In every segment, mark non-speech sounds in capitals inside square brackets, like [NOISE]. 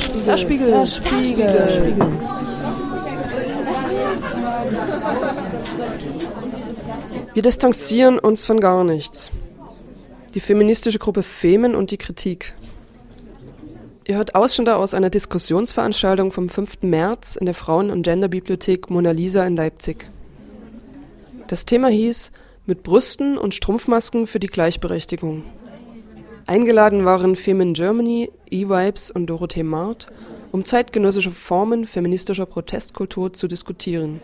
Zerspiegel. Zerspiegel. Zerspiegel. Zerspiegel. Wir distanzieren uns von gar nichts. Die feministische Gruppe Femen und die Kritik. Ihr hört Ausschnitte aus einer Diskussionsveranstaltung vom 5. März in der Frauen- und Genderbibliothek Mona Lisa in Leipzig. Das Thema hieß Mit Brüsten und Strumpfmasken für die Gleichberechtigung. Eingeladen waren Femin Germany, E-Vibes und Dorothee Mart, um zeitgenössische Formen feministischer Protestkultur zu diskutieren.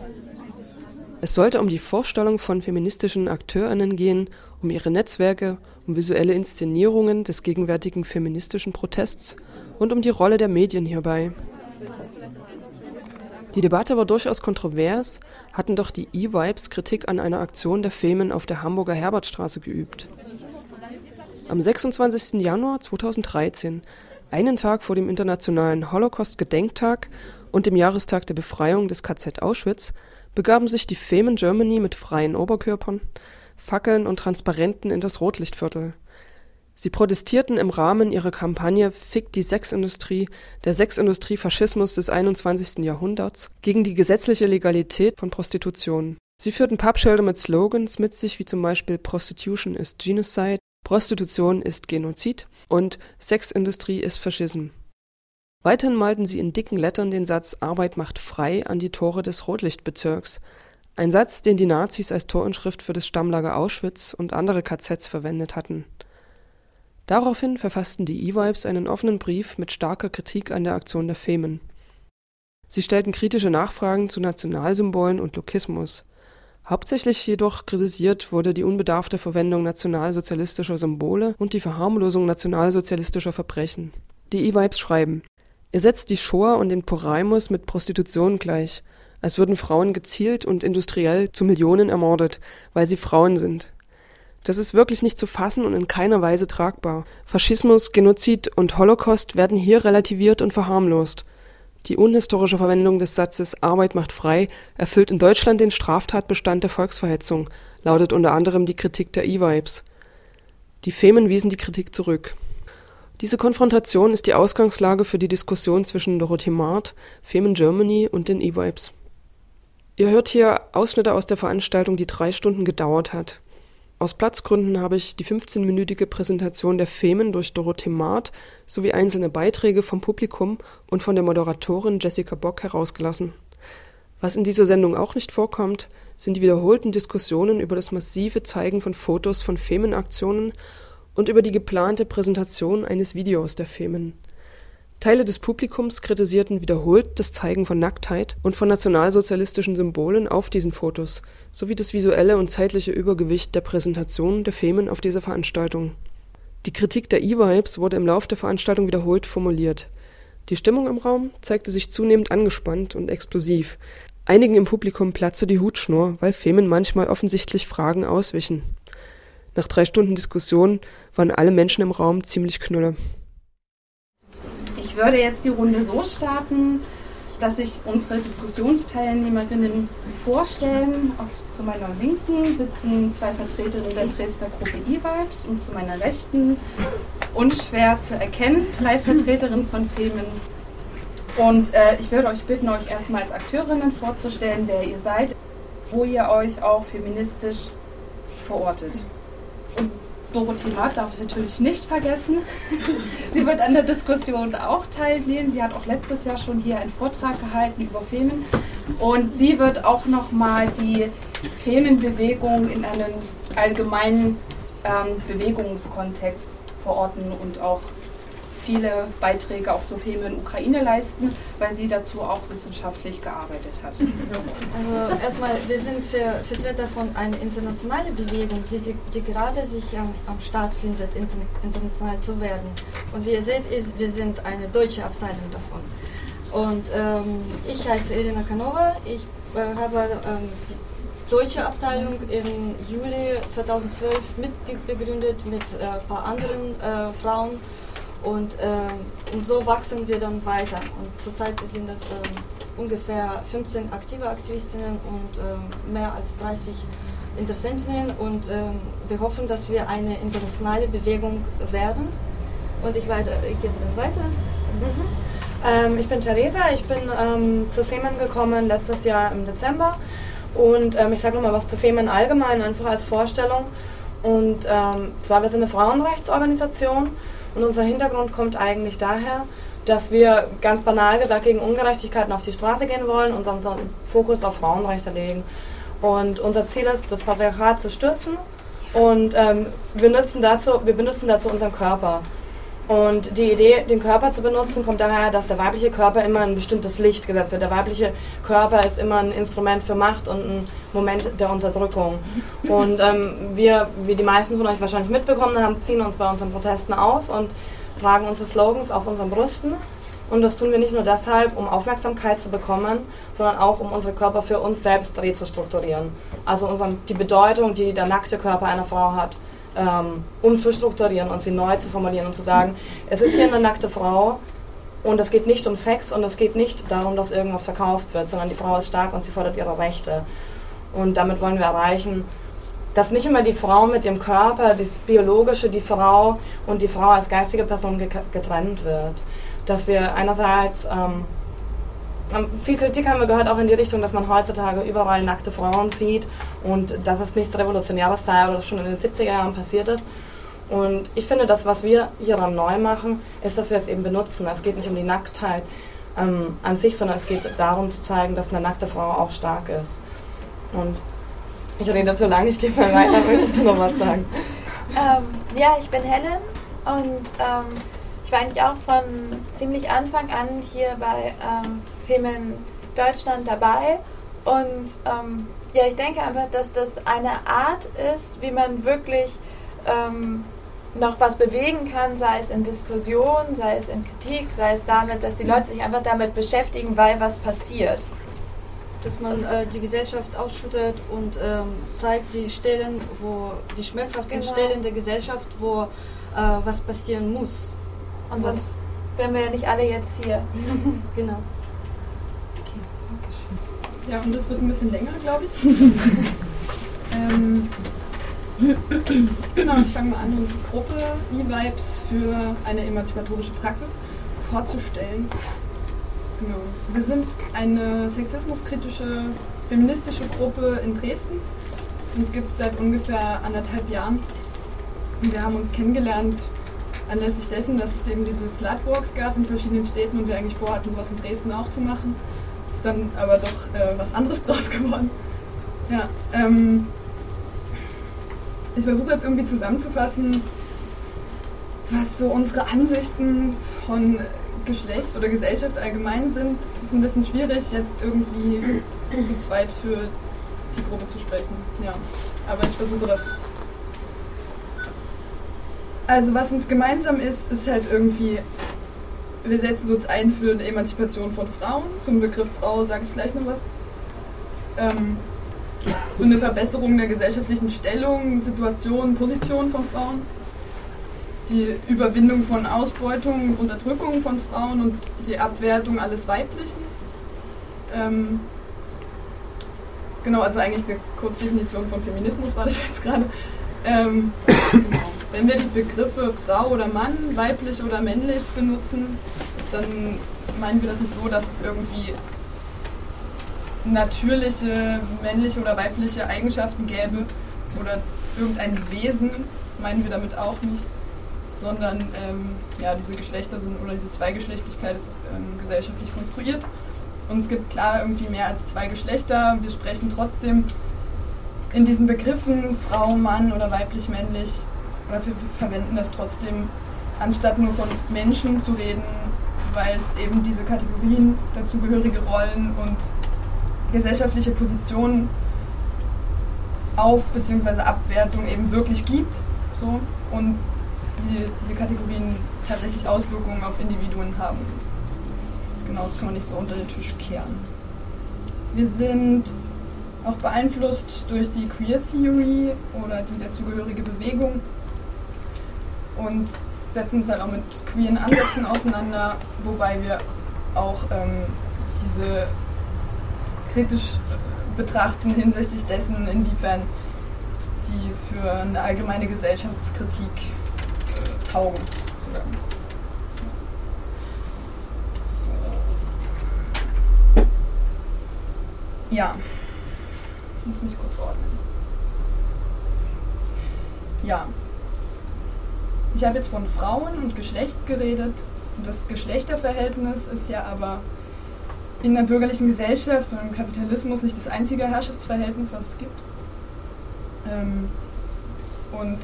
Es sollte um die Vorstellung von feministischen AkteurInnen gehen, um ihre Netzwerke, um visuelle Inszenierungen des gegenwärtigen feministischen Protests und um die Rolle der Medien hierbei. Die Debatte war durchaus kontrovers, hatten doch die E-Vibes Kritik an einer Aktion der Femen auf der Hamburger Herbertstraße geübt. Am 26. Januar 2013, einen Tag vor dem Internationalen Holocaust-Gedenktag und dem Jahrestag der Befreiung des KZ Auschwitz, begaben sich die Femen Germany mit freien Oberkörpern, Fackeln und Transparenten in das Rotlichtviertel. Sie protestierten im Rahmen ihrer Kampagne Fick die Sexindustrie, der Sexindustrie-Faschismus des 21. Jahrhunderts gegen die gesetzliche Legalität von Prostitution. Sie führten Pappschilder mit Slogans mit sich wie zum Beispiel Prostitution ist Genocide, Prostitution ist Genozid und Sexindustrie ist Faschism. Weiterhin malten sie in dicken Lettern den Satz Arbeit macht frei an die Tore des Rotlichtbezirks, ein Satz, den die Nazis als Torinschrift für das Stammlager Auschwitz und andere KZs verwendet hatten. Daraufhin verfassten die E-Vibes einen offenen Brief mit starker Kritik an der Aktion der Femen. Sie stellten kritische Nachfragen zu Nationalsymbolen und Lokismus. Hauptsächlich jedoch kritisiert wurde die unbedarfte Verwendung nationalsozialistischer Symbole und die Verharmlosung nationalsozialistischer Verbrechen. Die E-Vibes schreiben: Ihr setzt die Shoah und den Poraimus mit Prostitution gleich, als würden Frauen gezielt und industriell zu Millionen ermordet, weil sie Frauen sind. Das ist wirklich nicht zu fassen und in keiner Weise tragbar. Faschismus, Genozid und Holocaust werden hier relativiert und verharmlost. Die unhistorische Verwendung des Satzes Arbeit macht frei erfüllt in Deutschland den Straftatbestand der Volksverhetzung, lautet unter anderem die Kritik der E-Vibes. Die Femen wiesen die Kritik zurück. Diese Konfrontation ist die Ausgangslage für die Diskussion zwischen Dorothee Mart, Femen Germany und den E-Vibes. Ihr hört hier Ausschnitte aus der Veranstaltung, die drei Stunden gedauert hat. Aus Platzgründen habe ich die 15-minütige Präsentation der Femen durch Dorothee Maat sowie einzelne Beiträge vom Publikum und von der Moderatorin Jessica Bock herausgelassen. Was in dieser Sendung auch nicht vorkommt, sind die wiederholten Diskussionen über das massive Zeigen von Fotos von Femenaktionen und über die geplante Präsentation eines Videos der Femen. Teile des Publikums kritisierten wiederholt das Zeigen von Nacktheit und von nationalsozialistischen Symbolen auf diesen Fotos sowie das visuelle und zeitliche Übergewicht der Präsentation der Femen auf dieser Veranstaltung. Die Kritik der E-Vibes wurde im Lauf der Veranstaltung wiederholt formuliert. Die Stimmung im Raum zeigte sich zunehmend angespannt und explosiv. Einigen im Publikum platzte die Hutschnur, weil Femen manchmal offensichtlich Fragen auswichen. Nach drei Stunden Diskussion waren alle Menschen im Raum ziemlich knülle. Ich würde jetzt die Runde so starten, dass sich unsere Diskussionsteilnehmerinnen vorstellen. Auch zu meiner Linken sitzen zwei Vertreterinnen der Dresdner Gruppe E-Vibes und zu meiner Rechten, unschwer zu erkennen, drei Vertreterinnen von Femen. Und äh, ich würde euch bitten, euch erstmal als Akteurinnen vorzustellen, wer ihr seid, wo ihr euch auch feministisch verortet. Dorothee Matt darf ich natürlich nicht vergessen. [LAUGHS] sie wird an der Diskussion auch teilnehmen. Sie hat auch letztes Jahr schon hier einen Vortrag gehalten über Femen. Und sie wird auch nochmal die Femenbewegung in einen allgemeinen ähm, Bewegungskontext verorten und auch viele Beiträge auch zur Feme in Ukraine leisten, weil sie dazu auch wissenschaftlich gearbeitet hat. Also erstmal, wir sind Vertreter von einer internationalen Bewegung, die, die gerade sich am, am Start findet, international zu werden. Und wie ihr seht, wir sind eine deutsche Abteilung davon. Und ähm, ich heiße Elena Kanova, ich äh, habe ähm, die deutsche Abteilung im Juli 2012 mitbegründet mit äh, ein paar anderen äh, Frauen und, äh, und so wachsen wir dann weiter. Und zurzeit sind das äh, ungefähr 15 aktive Aktivistinnen und äh, mehr als 30 Interessentinnen. Und ähm, wir hoffen, dass wir eine internationale Bewegung werden. Und ich, weiter, ich gebe dann weiter. Mhm. Ähm, ich bin Theresa, ich bin ähm, zu Femen gekommen letztes Jahr im Dezember und ähm, ich sage nochmal was zu Femen allgemein, einfach als Vorstellung. Und ähm, zwar, wir sind eine Frauenrechtsorganisation und unser Hintergrund kommt eigentlich daher, dass wir ganz banal gesagt gegen Ungerechtigkeiten auf die Straße gehen wollen und unseren Fokus auf Frauenrechte legen. Und unser Ziel ist, das Patriarchat zu stürzen und ähm, wir, nutzen dazu, wir benutzen dazu unseren Körper. Und die Idee, den Körper zu benutzen, kommt daher, dass der weibliche Körper immer ein bestimmtes Licht gesetzt wird. Der weibliche Körper ist immer ein Instrument für Macht und ein Moment der Unterdrückung. Und ähm, wir, wie die meisten von euch wahrscheinlich mitbekommen haben, ziehen uns bei unseren Protesten aus und tragen unsere Slogans auf unseren Brüsten. Und das tun wir nicht nur deshalb, um Aufmerksamkeit zu bekommen, sondern auch, um unsere Körper für uns selbst rezustrukturieren. Also unseren, die Bedeutung, die der nackte Körper einer Frau hat, ähm, umzustrukturieren und sie neu zu formulieren und zu sagen, es ist hier eine nackte Frau und es geht nicht um Sex und es geht nicht darum, dass irgendwas verkauft wird, sondern die Frau ist stark und sie fordert ihre Rechte. Und damit wollen wir erreichen, dass nicht immer die Frau mit ihrem Körper, das Biologische, die Frau und die Frau als geistige Person getrennt wird. Dass wir einerseits ähm, ähm, viel Kritik haben wir gehört auch in die Richtung, dass man heutzutage überall nackte Frauen sieht und dass es nichts Revolutionäres sei oder das schon in den 70er Jahren passiert ist. Und ich finde, das, was wir hier dann neu machen, ist, dass wir es eben benutzen. Es geht nicht um die Nacktheit ähm, an sich, sondern es geht darum zu zeigen, dass eine nackte Frau auch stark ist. Und ich rede zu lange, ich gehe mal weiter. Möchtest du noch was sagen? [LAUGHS] Ähm, ja, ich bin Helen und ähm, ich war eigentlich auch von ziemlich Anfang an hier bei ähm, Femen Deutschland dabei. Und ähm, ja, ich denke einfach, dass das eine Art ist, wie man wirklich ähm, noch was bewegen kann, sei es in Diskussion, sei es in Kritik, sei es damit, dass die Leute sich einfach damit beschäftigen, weil was passiert. Dass man äh, die Gesellschaft ausschüttet und ähm, zeigt die Stellen, wo die schmerzhaften genau. Stellen der Gesellschaft, wo äh, was passieren muss. Und sonst wären wir ja nicht alle jetzt hier. [LAUGHS] genau. Ja, und das wird ein bisschen länger, glaube ich. [LAUGHS] ähm, [CLEARS THROAT] genau, ich fange mal an, unsere Gruppe E-Vibes für eine emanzipatorische Praxis vorzustellen. Genau. Wir sind eine sexismuskritische, feministische Gruppe in Dresden. Uns gibt es seit ungefähr anderthalb Jahren. Und wir haben uns kennengelernt anlässlich dessen, dass es eben diese Slutwalks gab in verschiedenen Städten und wir eigentlich vorhatten, sowas in Dresden auch zu machen. Ist dann aber doch äh, was anderes [LAUGHS] draus geworden. Ja, ähm, ich versuche jetzt irgendwie zusammenzufassen, was so unsere Ansichten von Geschlecht oder Gesellschaft allgemein sind. Es ist ein bisschen schwierig, jetzt irgendwie zu zweit für die Gruppe zu sprechen. Ja, aber ich versuche das. Also was uns gemeinsam ist, ist halt irgendwie, wir setzen uns ein für eine Emanzipation von Frauen. Zum Begriff Frau sage ich gleich noch was. Ähm, so eine Verbesserung der gesellschaftlichen Stellung, Situation, Position von Frauen. Die Überwindung von Ausbeutung Unterdrückung von Frauen und die Abwertung alles Weiblichen. Ähm, genau, also eigentlich eine Kurzdefinition von Feminismus war das jetzt gerade. Ähm. Wenn wir die Begriffe Frau oder Mann, weiblich oder männlich benutzen, dann meinen wir das nicht so, dass es irgendwie natürliche männliche oder weibliche Eigenschaften gäbe oder irgendein Wesen, meinen wir damit auch nicht, sondern ähm, ja, diese Geschlechter sind oder diese Zweigeschlechtlichkeit ist ähm, gesellschaftlich konstruiert. Und es gibt klar irgendwie mehr als zwei Geschlechter. Wir sprechen trotzdem in diesen Begriffen Frau, Mann oder weiblich, männlich oder wir verwenden das trotzdem, anstatt nur von Menschen zu reden, weil es eben diese Kategorien, dazugehörige Rollen und gesellschaftliche Positionen auf bzw. Abwertung eben wirklich gibt. So, und die, diese Kategorien tatsächlich Auswirkungen auf Individuen haben. Genau, das kann man nicht so unter den Tisch kehren. Wir sind auch beeinflusst durch die Queer Theory oder die dazugehörige Bewegung und setzen uns halt auch mit queeren Ansätzen auseinander, wobei wir auch ähm, diese kritisch äh, betrachten hinsichtlich dessen, inwiefern die für eine allgemeine Gesellschaftskritik taugen. Sozusagen. So. Ja. Ich muss mich kurz ordnen. Ja. Ich habe jetzt von Frauen und Geschlecht geredet. Das Geschlechterverhältnis ist ja aber in der bürgerlichen Gesellschaft und im Kapitalismus nicht das einzige Herrschaftsverhältnis, das es gibt. Ähm, und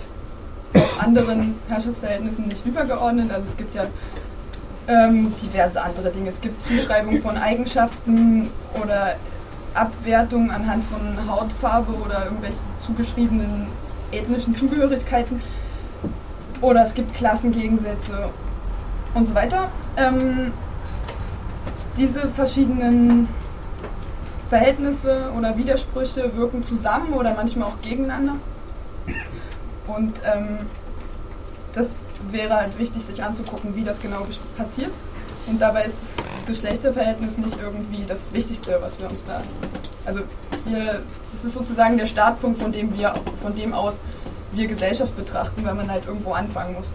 anderen Herrschaftsverhältnissen nicht übergeordnet. Also es gibt ja ähm, diverse andere Dinge. Es gibt Zuschreibung von Eigenschaften oder Abwertung anhand von Hautfarbe oder irgendwelchen zugeschriebenen ethnischen Zugehörigkeiten. Oder es gibt Klassengegensätze und so weiter. Ähm, diese verschiedenen Verhältnisse oder Widersprüche wirken zusammen oder manchmal auch gegeneinander. Und ähm, das wäre halt wichtig, sich anzugucken, wie das genau passiert. Und dabei ist das Geschlechterverhältnis nicht irgendwie das Wichtigste, was wir uns da. Also wir, das ist sozusagen der Startpunkt, von dem wir, von dem aus wir Gesellschaft betrachten, weil man halt irgendwo anfangen muss.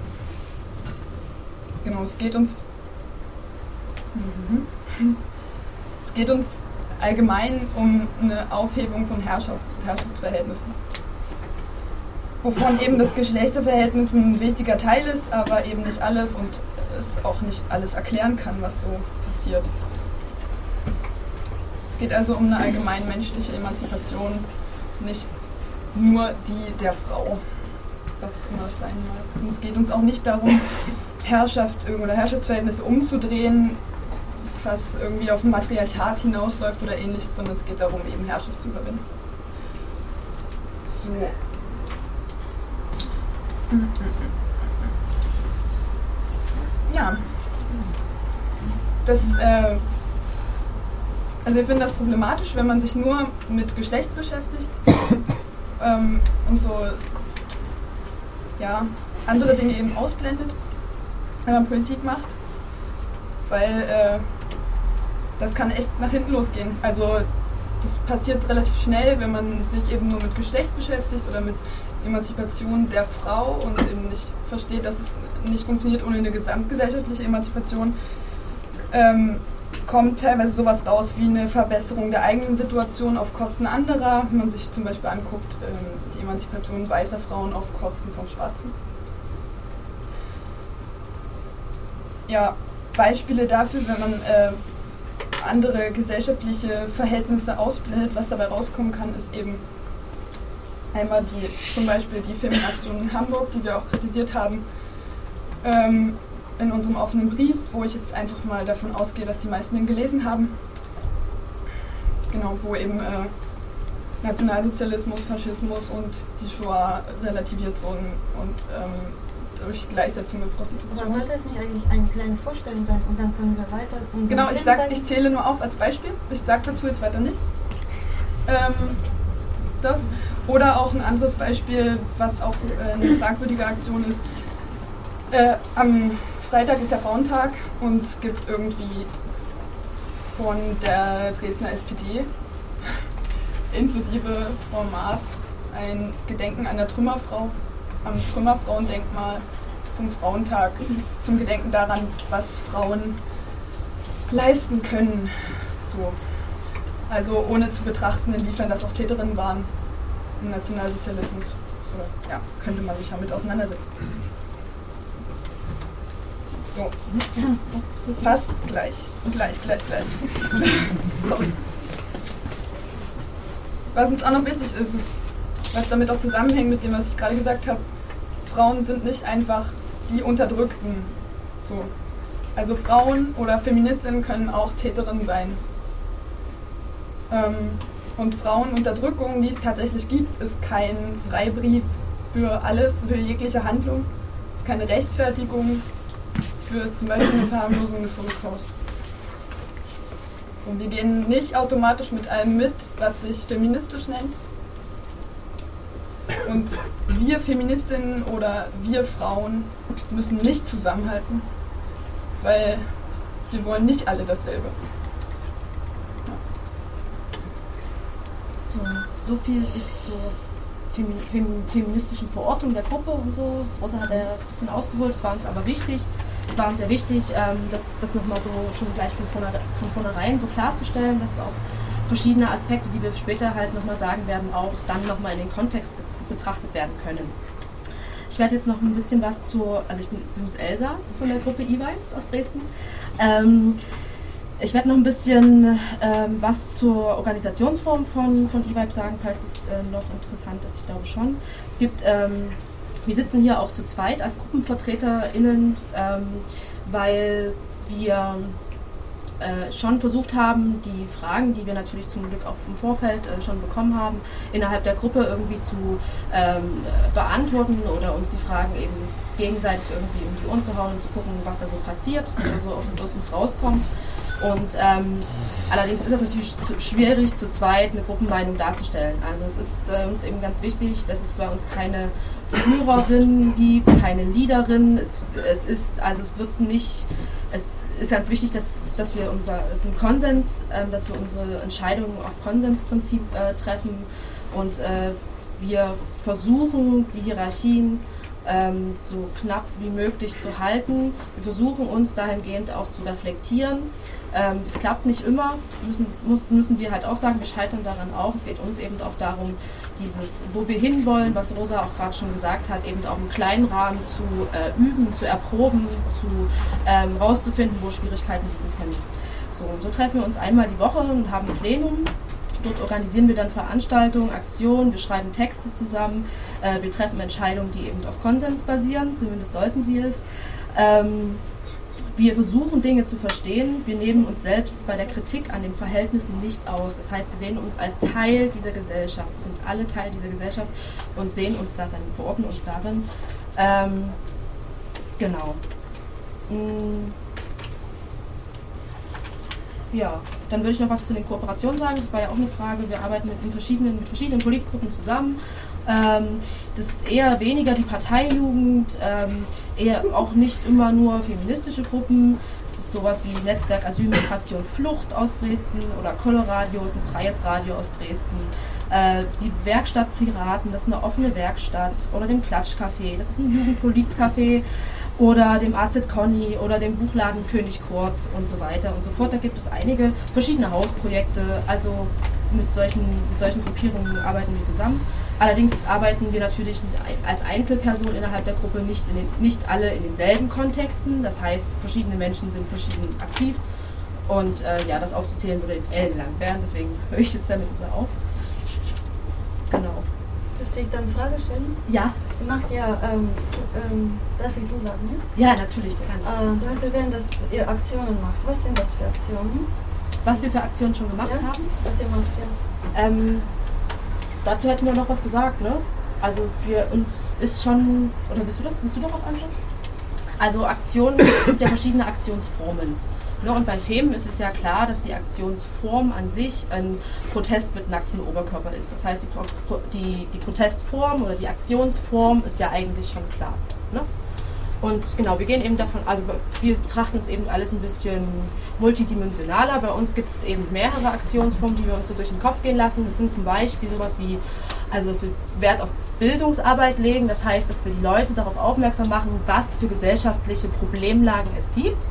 Genau, es geht uns. Mhm. Es geht uns allgemein um eine Aufhebung von Herrschaft, Herrschaftsverhältnissen. Wovon eben das Geschlechterverhältnis ein wichtiger Teil ist, aber eben nicht alles und es auch nicht alles erklären kann, was so passiert. Es geht also um eine allgemein menschliche Emanzipation, nicht nur die der Frau, was auch immer es sein mag. Und es geht uns auch nicht darum, Herrschaft oder Herrschaftsverhältnisse umzudrehen, was irgendwie auf ein Matriarchat hinausläuft oder ähnliches, sondern es geht darum, eben Herrschaft zu überwinden. So. Ja. Das, äh, also ich finde das problematisch, wenn man sich nur mit Geschlecht beschäftigt [COUGHS] ähm, und so ja, andere Dinge eben ausblendet, wenn man Politik macht. Weil äh, das kann echt nach hinten losgehen. Also das passiert relativ schnell, wenn man sich eben nur mit Geschlecht beschäftigt oder mit Emanzipation der Frau und eben nicht versteht, dass es nicht funktioniert ohne eine gesamtgesellschaftliche Emanzipation. Ähm, kommt teilweise sowas raus wie eine Verbesserung der eigenen Situation auf Kosten anderer. Wenn man sich zum Beispiel anguckt, ähm, die Emanzipation weißer Frauen auf Kosten von Schwarzen. Ja, Beispiele dafür, wenn man äh, andere gesellschaftliche Verhältnisse ausblendet, was dabei rauskommen kann, ist eben einmal die, zum Beispiel die Feminaktion in Hamburg, die wir auch kritisiert haben. Ähm, in unserem offenen Brief, wo ich jetzt einfach mal davon ausgehe, dass die meisten den gelesen haben. Genau, wo eben äh, Nationalsozialismus, Faschismus und die Shoah relativiert wurden und ähm, durch Gleichsetzung mit Prostitution. Aber sollte es nicht eigentlich eine kleine Vorstellung sein und dann können wir weiter Genau, ich, sag, ich zähle nur auf als Beispiel. Ich sage dazu jetzt weiter nichts. Ähm, das. Oder auch ein anderes Beispiel, was auch äh, eine fragwürdige Aktion ist. Äh, am Freitag ist ja Frauentag und es gibt irgendwie von der Dresdner SPD [LAUGHS] inklusive Frau Maat ein Gedenken an der Trümmerfrau am Trümmerfrauendenkmal zum Frauentag, zum Gedenken daran, was Frauen leisten können. So. Also ohne zu betrachten, inwiefern das auch Täterinnen waren im Nationalsozialismus. Oder ja, könnte man sich damit auseinandersetzen. So. Fast gleich. Gleich, gleich, gleich. [LAUGHS] Sorry. Was uns auch noch wichtig ist, ist, was damit auch zusammenhängt mit dem, was ich gerade gesagt habe, Frauen sind nicht einfach die Unterdrückten. So. Also Frauen oder Feministinnen können auch Täterinnen sein. Ähm, und Frauenunterdrückung, die es tatsächlich gibt, ist kein Freibrief für alles, für jegliche Handlung. Es ist keine Rechtfertigung für zum Beispiel eine Verharmlosung des Holocaust. So, wir gehen nicht automatisch mit allem mit, was sich feministisch nennt. Und wir Feministinnen oder wir Frauen müssen nicht zusammenhalten, weil wir wollen nicht alle dasselbe. So, so viel jetzt zur feministischen Verortung der Gruppe und so. Rosa hat ja ein bisschen ausgeholt, es war uns aber wichtig es war uns sehr wichtig, ähm, das, das nochmal so schon gleich von, vorne, von vornherein so klarzustellen, dass auch verschiedene Aspekte, die wir später halt nochmal sagen werden, auch dann nochmal in den Kontext betrachtet werden können. Ich werde jetzt noch ein bisschen was zu, also ich bin übrigens Elsa von der Gruppe E-Vibes aus Dresden. Ähm, ich werde noch ein bisschen ähm, was zur Organisationsform von, von E-Vibes sagen, falls es äh, noch interessant ist, ich glaube schon. Es gibt, ähm, wir sitzen hier auch zu zweit als GruppenvertreterInnen, ähm, weil wir äh, schon versucht haben, die Fragen, die wir natürlich zum Glück auch im Vorfeld äh, schon bekommen haben, innerhalb der Gruppe irgendwie zu ähm, beantworten oder uns die Fragen eben gegenseitig irgendwie um die Ohren zu hauen und zu gucken, was da so passiert, was da so aus uns rauskommt. Und ähm, allerdings ist es natürlich zu, schwierig, zu zweit eine Gruppenmeinung darzustellen. Also es ist äh, uns eben ganz wichtig, dass es bei uns keine Führerin gibt, keine Leaderin. Es, es ist, also es wird nicht, es ist ganz wichtig, dass, dass wir unser, es ist ein Konsens, äh, dass wir unsere Entscheidungen auf Konsensprinzip äh, treffen und äh, wir versuchen, die Hierarchien ähm, so knapp wie möglich zu halten. Wir versuchen uns dahingehend auch zu reflektieren ähm, das klappt nicht immer, müssen, muss, müssen wir halt auch sagen, wir scheitern daran auch. Es geht uns eben auch darum, dieses, wo wir hinwollen, was Rosa auch gerade schon gesagt hat, eben auch im kleinen Rahmen zu äh, üben, zu erproben, zu ähm, rauszufinden, wo Schwierigkeiten liegen können. So, und so treffen wir uns einmal die Woche und haben ein Plenum. Dort organisieren wir dann Veranstaltungen, Aktionen, wir schreiben Texte zusammen, äh, wir treffen Entscheidungen, die eben auf Konsens basieren, zumindest sollten sie es. Ähm, wir versuchen Dinge zu verstehen. Wir nehmen uns selbst bei der Kritik an den Verhältnissen nicht aus. Das heißt, wir sehen uns als Teil dieser Gesellschaft. Wir sind alle Teil dieser Gesellschaft und sehen uns darin, verorten uns darin. Ähm, genau. Mm. Ja, dann würde ich noch was zu den Kooperationen sagen. Das war ja auch eine Frage. Wir arbeiten mit verschiedenen, mit verschiedenen Politikgruppen zusammen. Ähm, das ist eher weniger die Parteijugend, ähm, eher auch nicht immer nur feministische Gruppen. Es ist sowas wie Netzwerk Asyl, Migration, Flucht aus Dresden oder Coloradio ist ein freies Radio aus Dresden. Äh, die Werkstatt Piraten, das ist eine offene Werkstatt. Oder dem Klatschcafé, das ist ein Jugendpolitcafé oder dem AZ Conny oder dem Buchladen König Kurt und so weiter und so fort. Da gibt es einige verschiedene Hausprojekte, also mit solchen, mit solchen Gruppierungen arbeiten wir zusammen. Allerdings arbeiten wir natürlich als Einzelperson innerhalb der Gruppe nicht, den, nicht alle in denselben Kontexten. Das heißt, verschiedene Menschen sind verschieden aktiv. Und äh, ja, das aufzuzählen würde jetzt ellenlang werden, deswegen [LAUGHS] höre ich jetzt damit wieder auf. Genau. Dürfte ich dann eine Frage stellen? Ja. Ihr macht ja, ähm, ähm, darf ich du sagen, ja? Ja, natürlich. Äh, du hast erwähnt, dass ihr Aktionen macht. Was sind das für Aktionen? Was wir für Aktionen schon gemacht ja? haben? Was ihr macht, ja. Ähm, dazu hätten wir noch was gesagt, ne? Also für uns ist schon, oder willst du das, willst du noch was anschauen? Also Aktionen, es gibt ja verschiedene Aktionsformen. Ne? Und bei FEM ist es ja klar, dass die Aktionsform an sich ein Protest mit nacktem Oberkörper ist. Das heißt, die, die, die Protestform oder die Aktionsform ist ja eigentlich schon klar. Ne? Und genau, wir gehen eben davon, also wir betrachten es eben alles ein bisschen multidimensionaler. Bei uns gibt es eben mehrere Aktionsformen, die wir uns so durch den Kopf gehen lassen. Das sind zum Beispiel sowas wie, also dass wir Wert auf Bildungsarbeit legen. Das heißt, dass wir die Leute darauf aufmerksam machen, was für gesellschaftliche Problemlagen es gibt.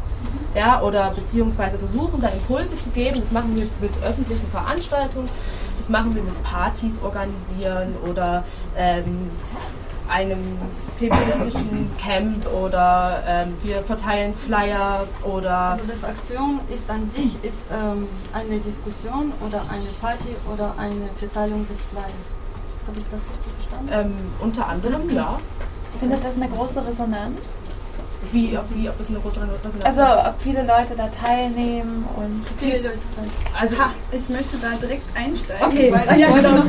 Ja, oder beziehungsweise versuchen, da Impulse zu geben. Das machen wir mit öffentlichen Veranstaltungen, das machen wir mit Partys organisieren oder ähm, einem feministischen Camp oder ähm, wir verteilen Flyer oder. Also das Aktion ist an sich ist ähm, eine Diskussion oder eine Party oder eine Verteilung des Flyers. Habe ich das richtig verstanden? Ähm, unter anderem, ja. Findet das eine große Resonanz? Wie, ob, wie, ob das eine große Resonanz Also, ob viele Leute da teilnehmen und. Viele Leute teilnehmen. Also, ha, ich möchte da direkt einsteigen, okay. weil ich, wollte noch,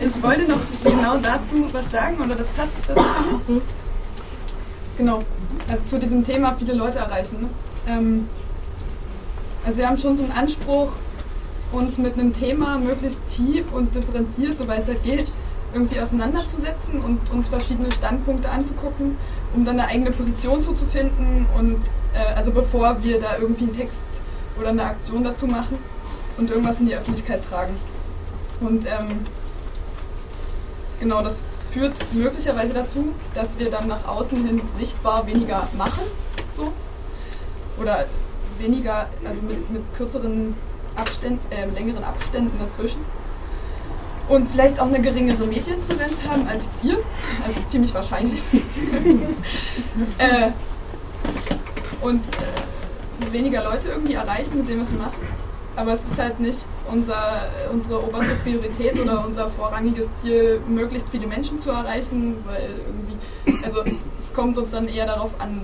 ich wollte noch genau dazu was sagen, oder das passt dazu nicht. Genau, also zu diesem Thema viele Leute erreichen. Ne? Ähm, also, wir haben schon so einen Anspruch, uns mit einem Thema möglichst tief und differenziert, soweit es halt geht, irgendwie auseinanderzusetzen und uns verschiedene Standpunkte anzugucken, um dann eine eigene Position zuzufinden und äh, also bevor wir da irgendwie einen Text oder eine Aktion dazu machen und irgendwas in die Öffentlichkeit tragen. Und ähm, genau, das führt möglicherweise dazu, dass wir dann nach außen hin sichtbar weniger machen, so oder weniger, also mit, mit kürzeren Abständ, äh, längeren Abständen dazwischen und vielleicht auch eine geringere Medienpräsenz haben als jetzt ihr, also ziemlich wahrscheinlich. [LAUGHS] äh, und äh, weniger Leute irgendwie erreichen mit dem, was wir machen. Aber es ist halt nicht unser, unsere oberste Priorität oder unser vorrangiges Ziel, möglichst viele Menschen zu erreichen, weil irgendwie, also es kommt uns dann eher darauf an,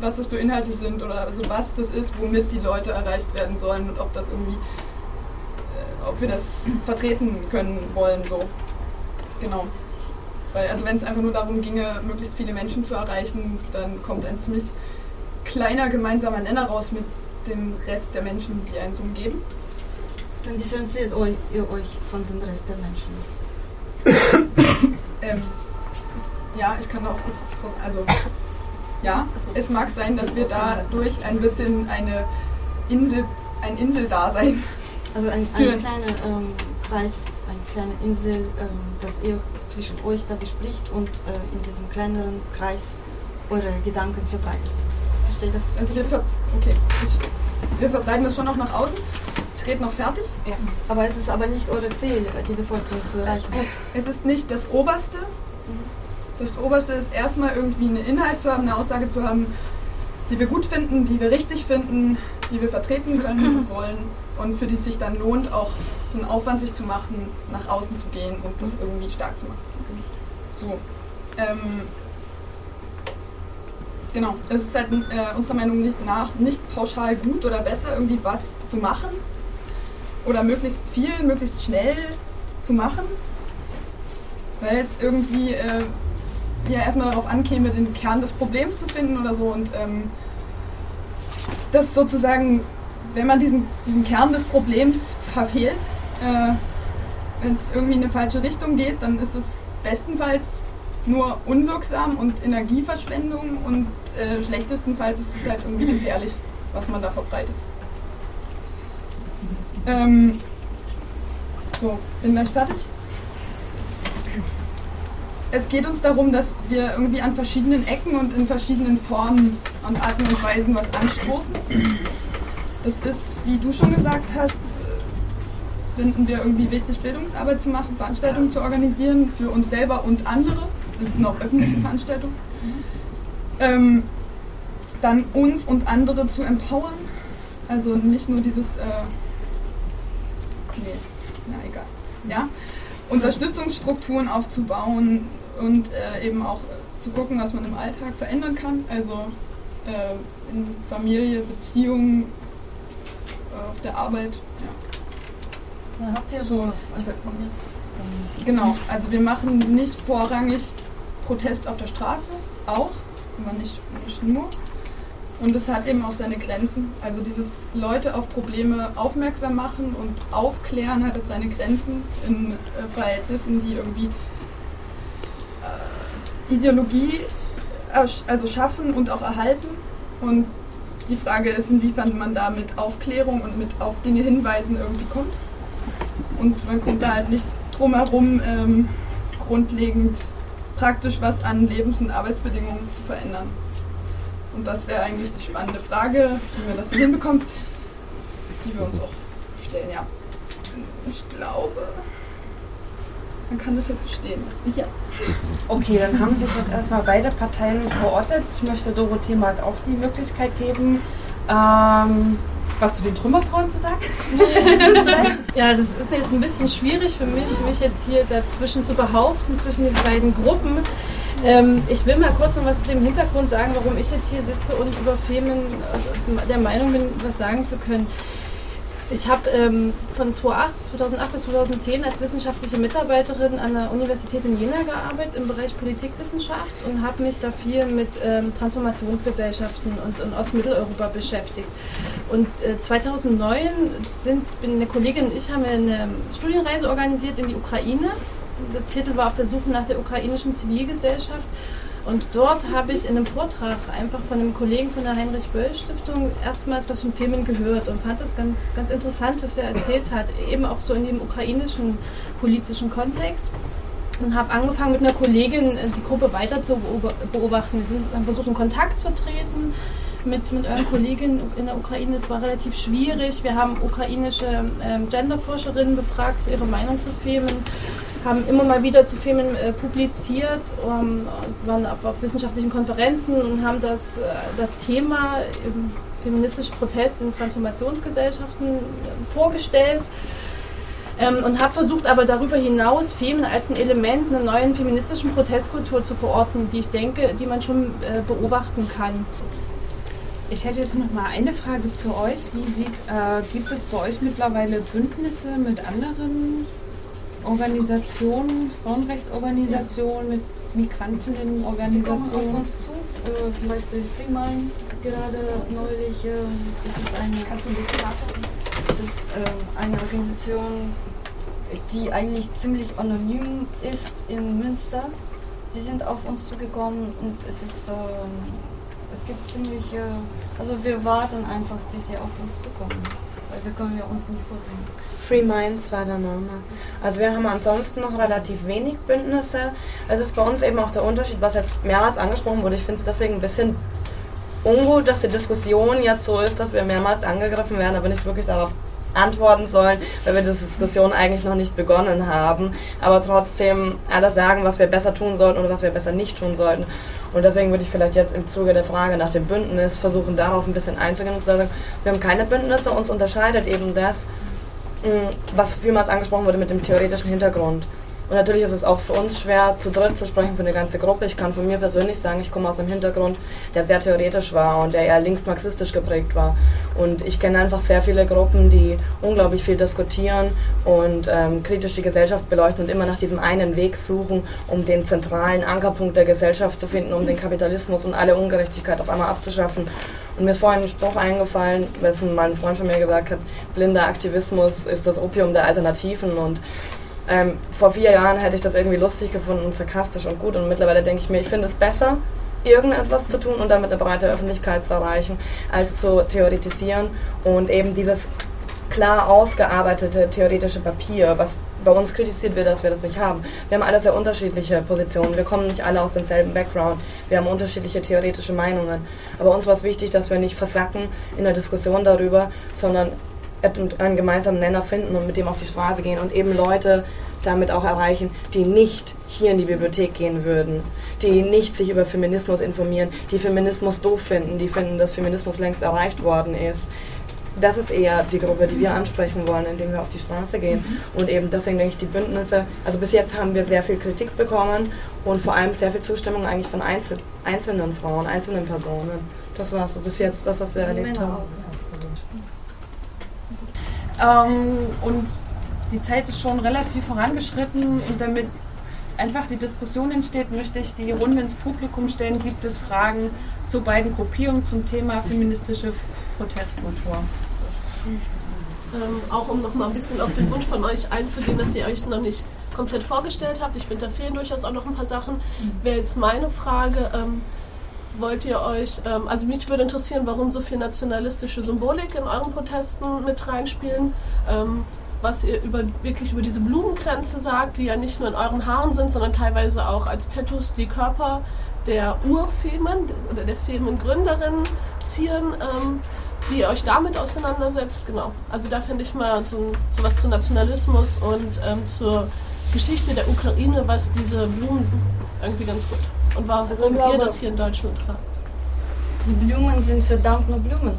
was das für Inhalte sind oder also was das ist, womit die Leute erreicht werden sollen und ob das irgendwie ob wir das vertreten können wollen, so. Genau. Weil, also wenn es einfach nur darum ginge, möglichst viele Menschen zu erreichen, dann kommt ein ziemlich kleiner gemeinsamer Nenner raus mit dem Rest der Menschen, die einen umgeben. Dann differenziert euch, ihr euch von dem Rest der Menschen. [COUGHS] ähm, ja, ich kann auch kurz, also ja, es mag sein, dass wir dadurch ein bisschen eine Insel, ein Inseldasein also ein, ein kleiner ähm, Kreis, eine kleine Insel, ähm, dass ihr zwischen euch da bespricht und äh, in diesem kleineren Kreis eure Gedanken verbreitet. Versteht das? Also wir, ver okay. Ich, wir verbreiten das schon noch nach außen. Ich rede noch fertig. Ja. Aber es ist aber nicht euer Ziel, die Bevölkerung zu erreichen. Es ist nicht das Oberste. Das Oberste ist erstmal irgendwie einen Inhalt zu haben, eine Aussage zu haben, die wir gut finden, die wir richtig finden, die wir vertreten können [LAUGHS] wollen und für die sich dann lohnt, auch so einen Aufwand sich zu machen, nach außen zu gehen und das irgendwie stark zu machen. So. Ähm, genau, es ist halt äh, unserer Meinung nicht nach nicht pauschal gut oder besser, irgendwie was zu machen oder möglichst viel, möglichst schnell zu machen, weil es irgendwie äh, ja erstmal darauf ankäme, den Kern des Problems zu finden oder so und ähm, das sozusagen wenn man diesen, diesen Kern des Problems verfehlt, äh, wenn es irgendwie in eine falsche Richtung geht, dann ist es bestenfalls nur unwirksam und Energieverschwendung und äh, schlechtestenfalls ist es halt irgendwie gefährlich, was man da verbreitet. Ähm, so, bin gleich fertig. Es geht uns darum, dass wir irgendwie an verschiedenen Ecken und in verschiedenen Formen und Arten und Weisen was anstoßen das ist, wie du schon gesagt hast, finden wir irgendwie wichtig, Bildungsarbeit zu machen, Veranstaltungen zu organisieren für uns selber und andere. Das sind auch öffentliche Veranstaltungen. Ähm, dann uns und andere zu empowern. Also nicht nur dieses, äh, nee, na egal. Ja? Unterstützungsstrukturen aufzubauen und äh, eben auch zu gucken, was man im Alltag verändern kann. Also äh, in Familie, Beziehungen, auf der Arbeit. Ja. Na, habt ihr so. Genau, also wir machen nicht vorrangig Protest auf der Straße, auch, aber nicht, nicht nur. Und es hat eben auch seine Grenzen. Also dieses Leute auf Probleme aufmerksam machen und aufklären hat seine Grenzen in äh, Verhältnissen, die irgendwie äh, Ideologie also schaffen und auch erhalten. Und die Frage ist, inwiefern man da mit Aufklärung und mit auf Dinge hinweisen irgendwie kommt. Und man kommt da halt nicht drum herum, ähm, grundlegend praktisch was an Lebens- und Arbeitsbedingungen zu verändern. Und das wäre eigentlich die spannende Frage, wie man das hinbekommt, die wir uns auch stellen, ja. Ich glaube, man kann das jetzt so stehen. Ja. Okay, dann haben sich jetzt erstmal beide Parteien verortet. Ich möchte Dorothee mal auch die Möglichkeit geben, ähm, was zu den Trümmerfrauen zu sagen? [LAUGHS] ja, das ist jetzt ein bisschen schwierig für mich, mich jetzt hier dazwischen zu behaupten, zwischen den beiden Gruppen. Ähm, ich will mal kurz noch was zu dem Hintergrund sagen, warum ich jetzt hier sitze und über Femen äh, der Meinung bin, was sagen zu können. Ich habe ähm, von 2008, 2008 bis 2010 als wissenschaftliche Mitarbeiterin an der Universität in Jena gearbeitet im Bereich Politikwissenschaft und habe mich da viel mit ähm, Transformationsgesellschaften und, und Ostmitteleuropa beschäftigt. Und äh, 2009 sind eine Kollegin und ich haben eine Studienreise organisiert in die Ukraine. Der Titel war auf der Suche nach der ukrainischen Zivilgesellschaft. Und dort habe ich in einem Vortrag einfach von einem Kollegen von der Heinrich-Böll-Stiftung erstmals was von Filmen gehört und fand das ganz, ganz interessant, was er erzählt hat, eben auch so in dem ukrainischen politischen Kontext. Und habe angefangen mit einer Kollegin die Gruppe weiter zu beobachten. Wir sind, haben versucht, in Kontakt zu treten mit, mit euren Kolleginnen in der Ukraine. Es war relativ schwierig. Wir haben ukrainische ähm, Genderforscherinnen befragt zu ihrer Meinung zu Femen, haben immer mal wieder zu Femen äh, publiziert, ähm, waren auf, auf, wissenschaftlichen Konferenzen und haben das, äh, das Thema ähm, feministische Protest in Transformationsgesellschaften äh, vorgestellt. Ähm, und habe versucht, aber darüber hinaus Femen als ein Element einer neuen feministischen Protestkultur zu verorten, die ich denke, die man schon äh, beobachten kann. Ich hätte jetzt noch mal eine Frage zu euch. Wie sieht, äh, gibt es bei euch mittlerweile Bündnisse mit anderen Organisationen, Frauenrechtsorganisationen, mit Migrantinnenorganisationen? auf uns zu. Äh, zum Beispiel Free Minds gerade neulich. Äh, das ist eine, Kannst du ein bisschen das ist, äh, eine Organisation, die eigentlich ziemlich anonym ist in Münster. Sie sind auf uns zugekommen und es ist so, es gibt ziemlich, also wir warten einfach, bis sie auf uns zukommen, weil wir können ja uns nicht vorstellen. Free Minds war der Name. Also wir haben ansonsten noch relativ wenig Bündnisse. Es ist bei uns eben auch der Unterschied, was jetzt mehrmals angesprochen wurde. Ich finde es deswegen ein bisschen ungut, dass die Diskussion jetzt so ist, dass wir mehrmals angegriffen werden, aber nicht wirklich darauf antworten sollen, weil wir die Diskussion eigentlich noch nicht begonnen haben, aber trotzdem alles sagen, was wir besser tun sollten oder was wir besser nicht tun sollten. Und deswegen würde ich vielleicht jetzt im Zuge der Frage nach dem Bündnis versuchen, darauf ein bisschen einzugehen und zu sagen, wir haben keine Bündnisse, uns unterscheidet eben das, mm, was vielmals angesprochen wurde mit dem theoretischen Hintergrund. Und natürlich ist es auch für uns schwer, zu dritt zu sprechen für eine ganze Gruppe. Ich kann von mir persönlich sagen, ich komme aus einem Hintergrund, der sehr theoretisch war und der eher linksmarxistisch geprägt war. Und ich kenne einfach sehr viele Gruppen, die unglaublich viel diskutieren und ähm, kritisch die Gesellschaft beleuchten und immer nach diesem einen Weg suchen, um den zentralen Ankerpunkt der Gesellschaft zu finden, um den Kapitalismus und alle Ungerechtigkeit auf einmal abzuschaffen. Und mir ist vorhin ein Spruch eingefallen, was mein Freund von mir gesagt hat, blinder Aktivismus ist das Opium der Alternativen und ähm, vor vier Jahren hätte ich das irgendwie lustig gefunden und sarkastisch und gut und mittlerweile denke ich mir, ich finde es besser, irgendetwas zu tun und damit eine breite Öffentlichkeit zu erreichen, als zu theoretisieren und eben dieses klar ausgearbeitete theoretische Papier, was bei uns kritisiert wird, dass wir das nicht haben. Wir haben alle sehr unterschiedliche Positionen. Wir kommen nicht alle aus demselben Background. Wir haben unterschiedliche theoretische Meinungen. Aber uns war es wichtig, dass wir nicht versacken in der Diskussion darüber, sondern einen gemeinsamen Nenner finden und mit dem auf die Straße gehen und eben Leute damit auch erreichen, die nicht hier in die Bibliothek gehen würden, die nicht sich über Feminismus informieren, die Feminismus doof finden, die finden, dass Feminismus längst erreicht worden ist. Das ist eher die Gruppe, die wir ansprechen wollen, indem wir auf die Straße gehen. Und eben deswegen denke ich, die Bündnisse, also bis jetzt haben wir sehr viel Kritik bekommen und vor allem sehr viel Zustimmung eigentlich von Einzel einzelnen Frauen, einzelnen Personen. Das war so bis jetzt das, was wir erlebt haben. Ähm, und die Zeit ist schon relativ vorangeschritten und damit einfach die Diskussion entsteht, möchte ich die Runde ins Publikum stellen. Gibt es Fragen zu beiden Gruppierungen zum Thema feministische Protestkultur? Ähm, auch um noch mal ein bisschen auf den Wunsch von euch einzugehen, dass ihr euch noch nicht komplett vorgestellt habt. Ich finde, da fehlen durchaus auch noch ein paar Sachen. Wäre jetzt meine Frage, ähm, wollt ihr euch, ähm, also mich würde interessieren, warum so viel nationalistische Symbolik in euren Protesten mit reinspielen. Ähm, was ihr über, wirklich über diese Blumengrenze sagt, die ja nicht nur in euren Haaren sind, sondern teilweise auch als Tattoos die Körper der Urfemen oder der Femengründerin zieren, ähm, wie ihr euch damit auseinandersetzt. Genau. Also da finde ich mal so, so was zu Nationalismus und ähm, zur Geschichte der Ukraine, was diese Blumen sind, irgendwie ganz gut. Und warum also ihr das hier in Deutschland tragt? Die Blumen sind verdammt nur Blumen.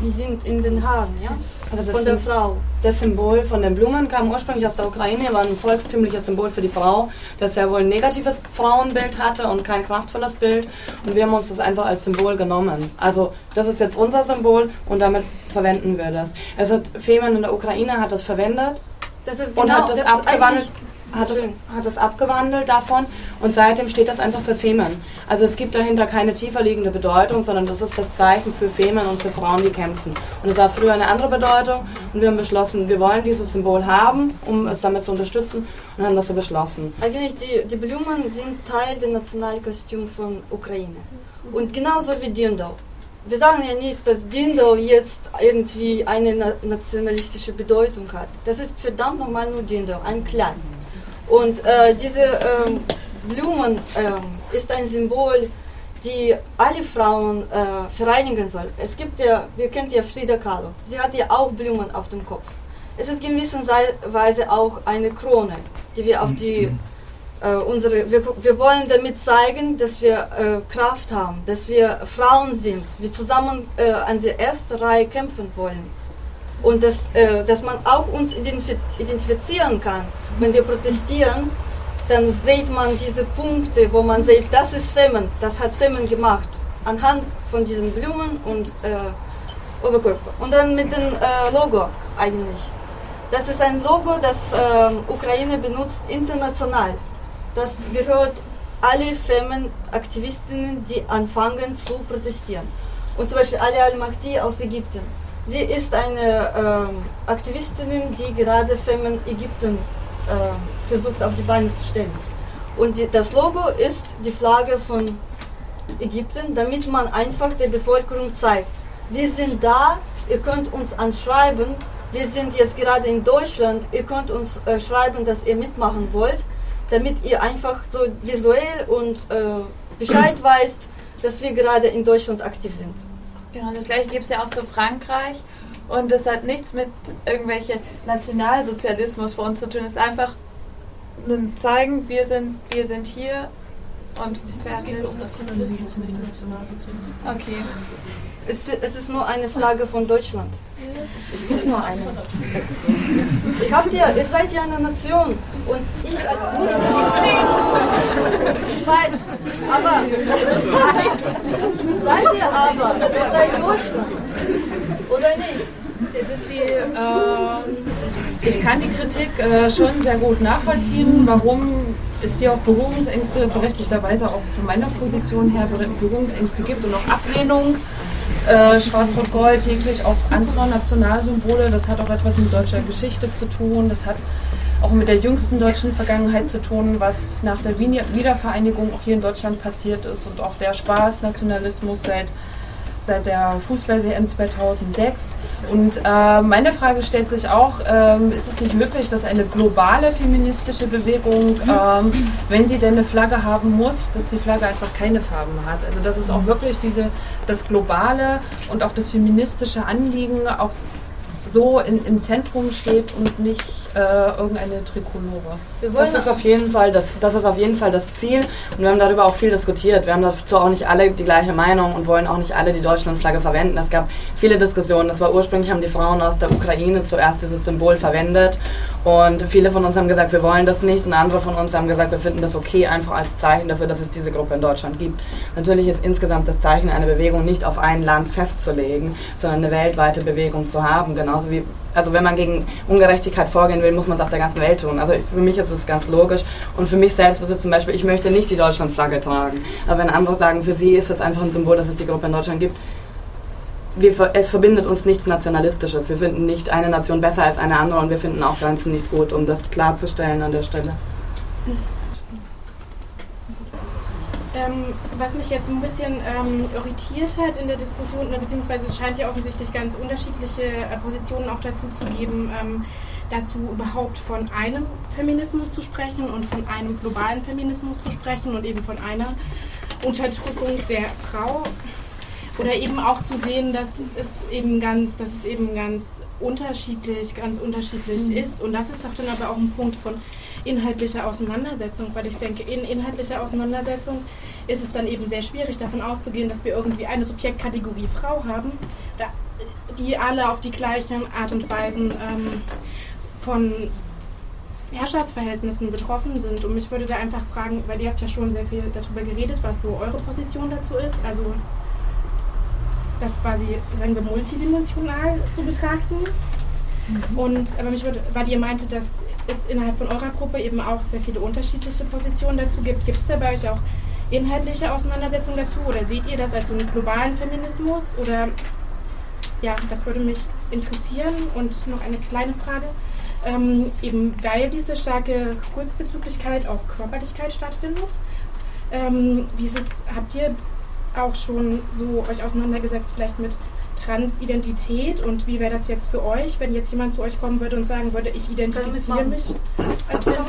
Die sind in den Haaren, ja? Also von der Frau. Das Symbol von den Blumen kam ursprünglich aus der Ukraine, war ein volkstümliches Symbol für die Frau, das ja wohl ein negatives Frauenbild hatte und kein kraftvolles Bild. Und wir haben uns das einfach als Symbol genommen. Also das ist jetzt unser Symbol und damit verwenden wir das. Also Femen in der Ukraine hat das verwendet das genau, und hat das, das abgewandelt hat es, hat es abgewandelt davon und seitdem steht das einfach für Femen. Also es gibt dahinter keine tiefer liegende Bedeutung, sondern das ist das Zeichen für Femen und für Frauen, die kämpfen. Und es war früher eine andere Bedeutung und wir haben beschlossen, wir wollen dieses Symbol haben, um es damit zu unterstützen und haben das so beschlossen. Eigentlich die, die Blumen sind Teil des Nationalkostüms von Ukraine und genauso wie Dindau. Wir sagen ja nicht, dass Dindau jetzt irgendwie eine nationalistische Bedeutung hat. Das ist verdammt nochmal nur Dindau, ein Kleid. Und äh, diese ähm, Blumen äh, ist ein Symbol die alle Frauen äh, vereinigen soll. Es gibt ja, wir kennen ja Frida Kahlo. Sie hat ja auch Blumen auf dem Kopf. Es ist gewisser Weise auch eine Krone, die wir auf die äh, unsere, wir, wir wollen damit zeigen, dass wir äh, Kraft haben, dass wir Frauen sind, wir zusammen äh, an der ersten Reihe kämpfen wollen. Und dass, äh, dass man auch uns identifizieren kann. Wenn wir protestieren, dann sieht man diese Punkte, wo man sieht, das ist Femen, das hat Femen gemacht, anhand von diesen Blumen und äh, Oberkörper. Und dann mit dem äh, Logo eigentlich. Das ist ein Logo, das Ukraine benutzt international das gehört alle Femen-Aktivistinnen, die anfangen zu protestieren. Und zum Beispiel Ali al-Mahdi aus Ägypten. Sie ist eine ähm, Aktivistin, die gerade Femen Ägypten äh, versucht auf die Beine zu stellen. Und die, das Logo ist die Flagge von Ägypten, damit man einfach der Bevölkerung zeigt, wir sind da, ihr könnt uns anschreiben, wir sind jetzt gerade in Deutschland, ihr könnt uns äh, schreiben, dass ihr mitmachen wollt damit ihr einfach so visuell und äh, Bescheid [CLEARS THROAT] weißt, dass wir gerade in Deutschland aktiv sind. Genau, das gleiche gibt es ja auch für Frankreich. Und das hat nichts mit irgendwelchen Nationalsozialismus für uns zu tun. Es ist einfach ein zeigen, wir sind, wir sind hier und fertig. Okay. Es, es ist nur eine Flagge von Deutschland. Es gibt nur eine. Ich habt ihr, ihr seid ja eine Nation und ich als Muslim. Ich weiß, aber seid ihr aber, ihr seid Deutschland. Oder nicht? Es ist die, äh, ich kann die Kritik äh, schon sehr gut nachvollziehen. Warum es hier auch Berührungsängste, berechtigterweise auch von meiner Position her Berührungsängste gibt und auch Ablehnung äh, Schwarz-Rot-Gold täglich auch andere Nationalsymbole. Das hat auch etwas mit deutscher Geschichte zu tun. Das hat auch mit der jüngsten deutschen Vergangenheit zu tun, was nach der Wiedervereinigung auch hier in Deutschland passiert ist und auch der Spaß-Nationalismus seit seit der Fußball-WM 2006. Und äh, meine Frage stellt sich auch, ähm, ist es nicht möglich, dass eine globale feministische Bewegung, ähm, wenn sie denn eine Flagge haben muss, dass die Flagge einfach keine Farben hat? Also dass es auch wirklich diese, das globale und auch das feministische Anliegen auch so in, im Zentrum steht und nicht äh, irgendeine Trikolore. Das ist, auf jeden Fall das, das ist auf jeden Fall das Ziel und wir haben darüber auch viel diskutiert. Wir haben dazu auch nicht alle die gleiche Meinung und wollen auch nicht alle die Deutschlandflagge verwenden. Es gab viele Diskussionen. Das war ursprünglich, haben die Frauen aus der Ukraine zuerst dieses Symbol verwendet und viele von uns haben gesagt, wir wollen das nicht und andere von uns haben gesagt, wir finden das okay, einfach als Zeichen dafür, dass es diese Gruppe in Deutschland gibt. Natürlich ist insgesamt das Zeichen einer Bewegung nicht auf ein Land festzulegen, sondern eine weltweite Bewegung zu haben, genauso wie also wenn man gegen Ungerechtigkeit vorgehen will, muss man es auf der ganzen Welt tun. Also für mich ist es ganz logisch. Und für mich selbst ist es zum Beispiel, ich möchte nicht die Deutschlandflagge tragen. Aber wenn andere sagen, für sie ist es einfach ein Symbol, dass es die Gruppe in Deutschland gibt, wir, es verbindet uns nichts Nationalistisches. Wir finden nicht eine Nation besser als eine andere und wir finden auch Grenzen nicht gut, um das klarzustellen an der Stelle. Ähm, was mich jetzt ein bisschen ähm, irritiert hat in der Diskussion, beziehungsweise es scheint ja offensichtlich ganz unterschiedliche äh, Positionen auch dazu zu geben, ähm, dazu überhaupt von einem Feminismus zu sprechen und von einem globalen Feminismus zu sprechen und eben von einer Unterdrückung der Frau oder eben auch zu sehen, dass es eben ganz, dass es eben ganz unterschiedlich, ganz unterschiedlich mhm. ist. Und das ist doch dann aber auch ein Punkt von inhaltlicher Auseinandersetzung, weil ich denke, in inhaltlicher Auseinandersetzung ist es dann eben sehr schwierig, davon auszugehen, dass wir irgendwie eine Subjektkategorie Frau haben, die alle auf die gleichen Art und Weisen ähm, von Herrschaftsverhältnissen betroffen sind. Und mich würde da einfach fragen, weil ihr habt ja schon sehr viel darüber geredet, was so eure Position dazu ist. Also das quasi, sagen wir, multidimensional zu betrachten. Mhm. Und aber mich würde, weil ihr meinte, dass es innerhalb von eurer Gruppe eben auch sehr viele unterschiedliche Positionen dazu gibt. Gibt es da bei euch auch inhaltliche Auseinandersetzungen dazu oder seht ihr das als so einen globalen Feminismus oder ja, das würde mich interessieren und noch eine kleine Frage. Ähm, eben weil diese starke Rückbezüglichkeit auf Körperlichkeit stattfindet. Ähm, wie ist es, habt ihr auch schon so euch auseinandergesetzt, vielleicht mit Transidentität und wie wäre das jetzt für euch, wenn jetzt jemand zu euch kommen würde und sagen würde, ich identifiziere mich als Frau?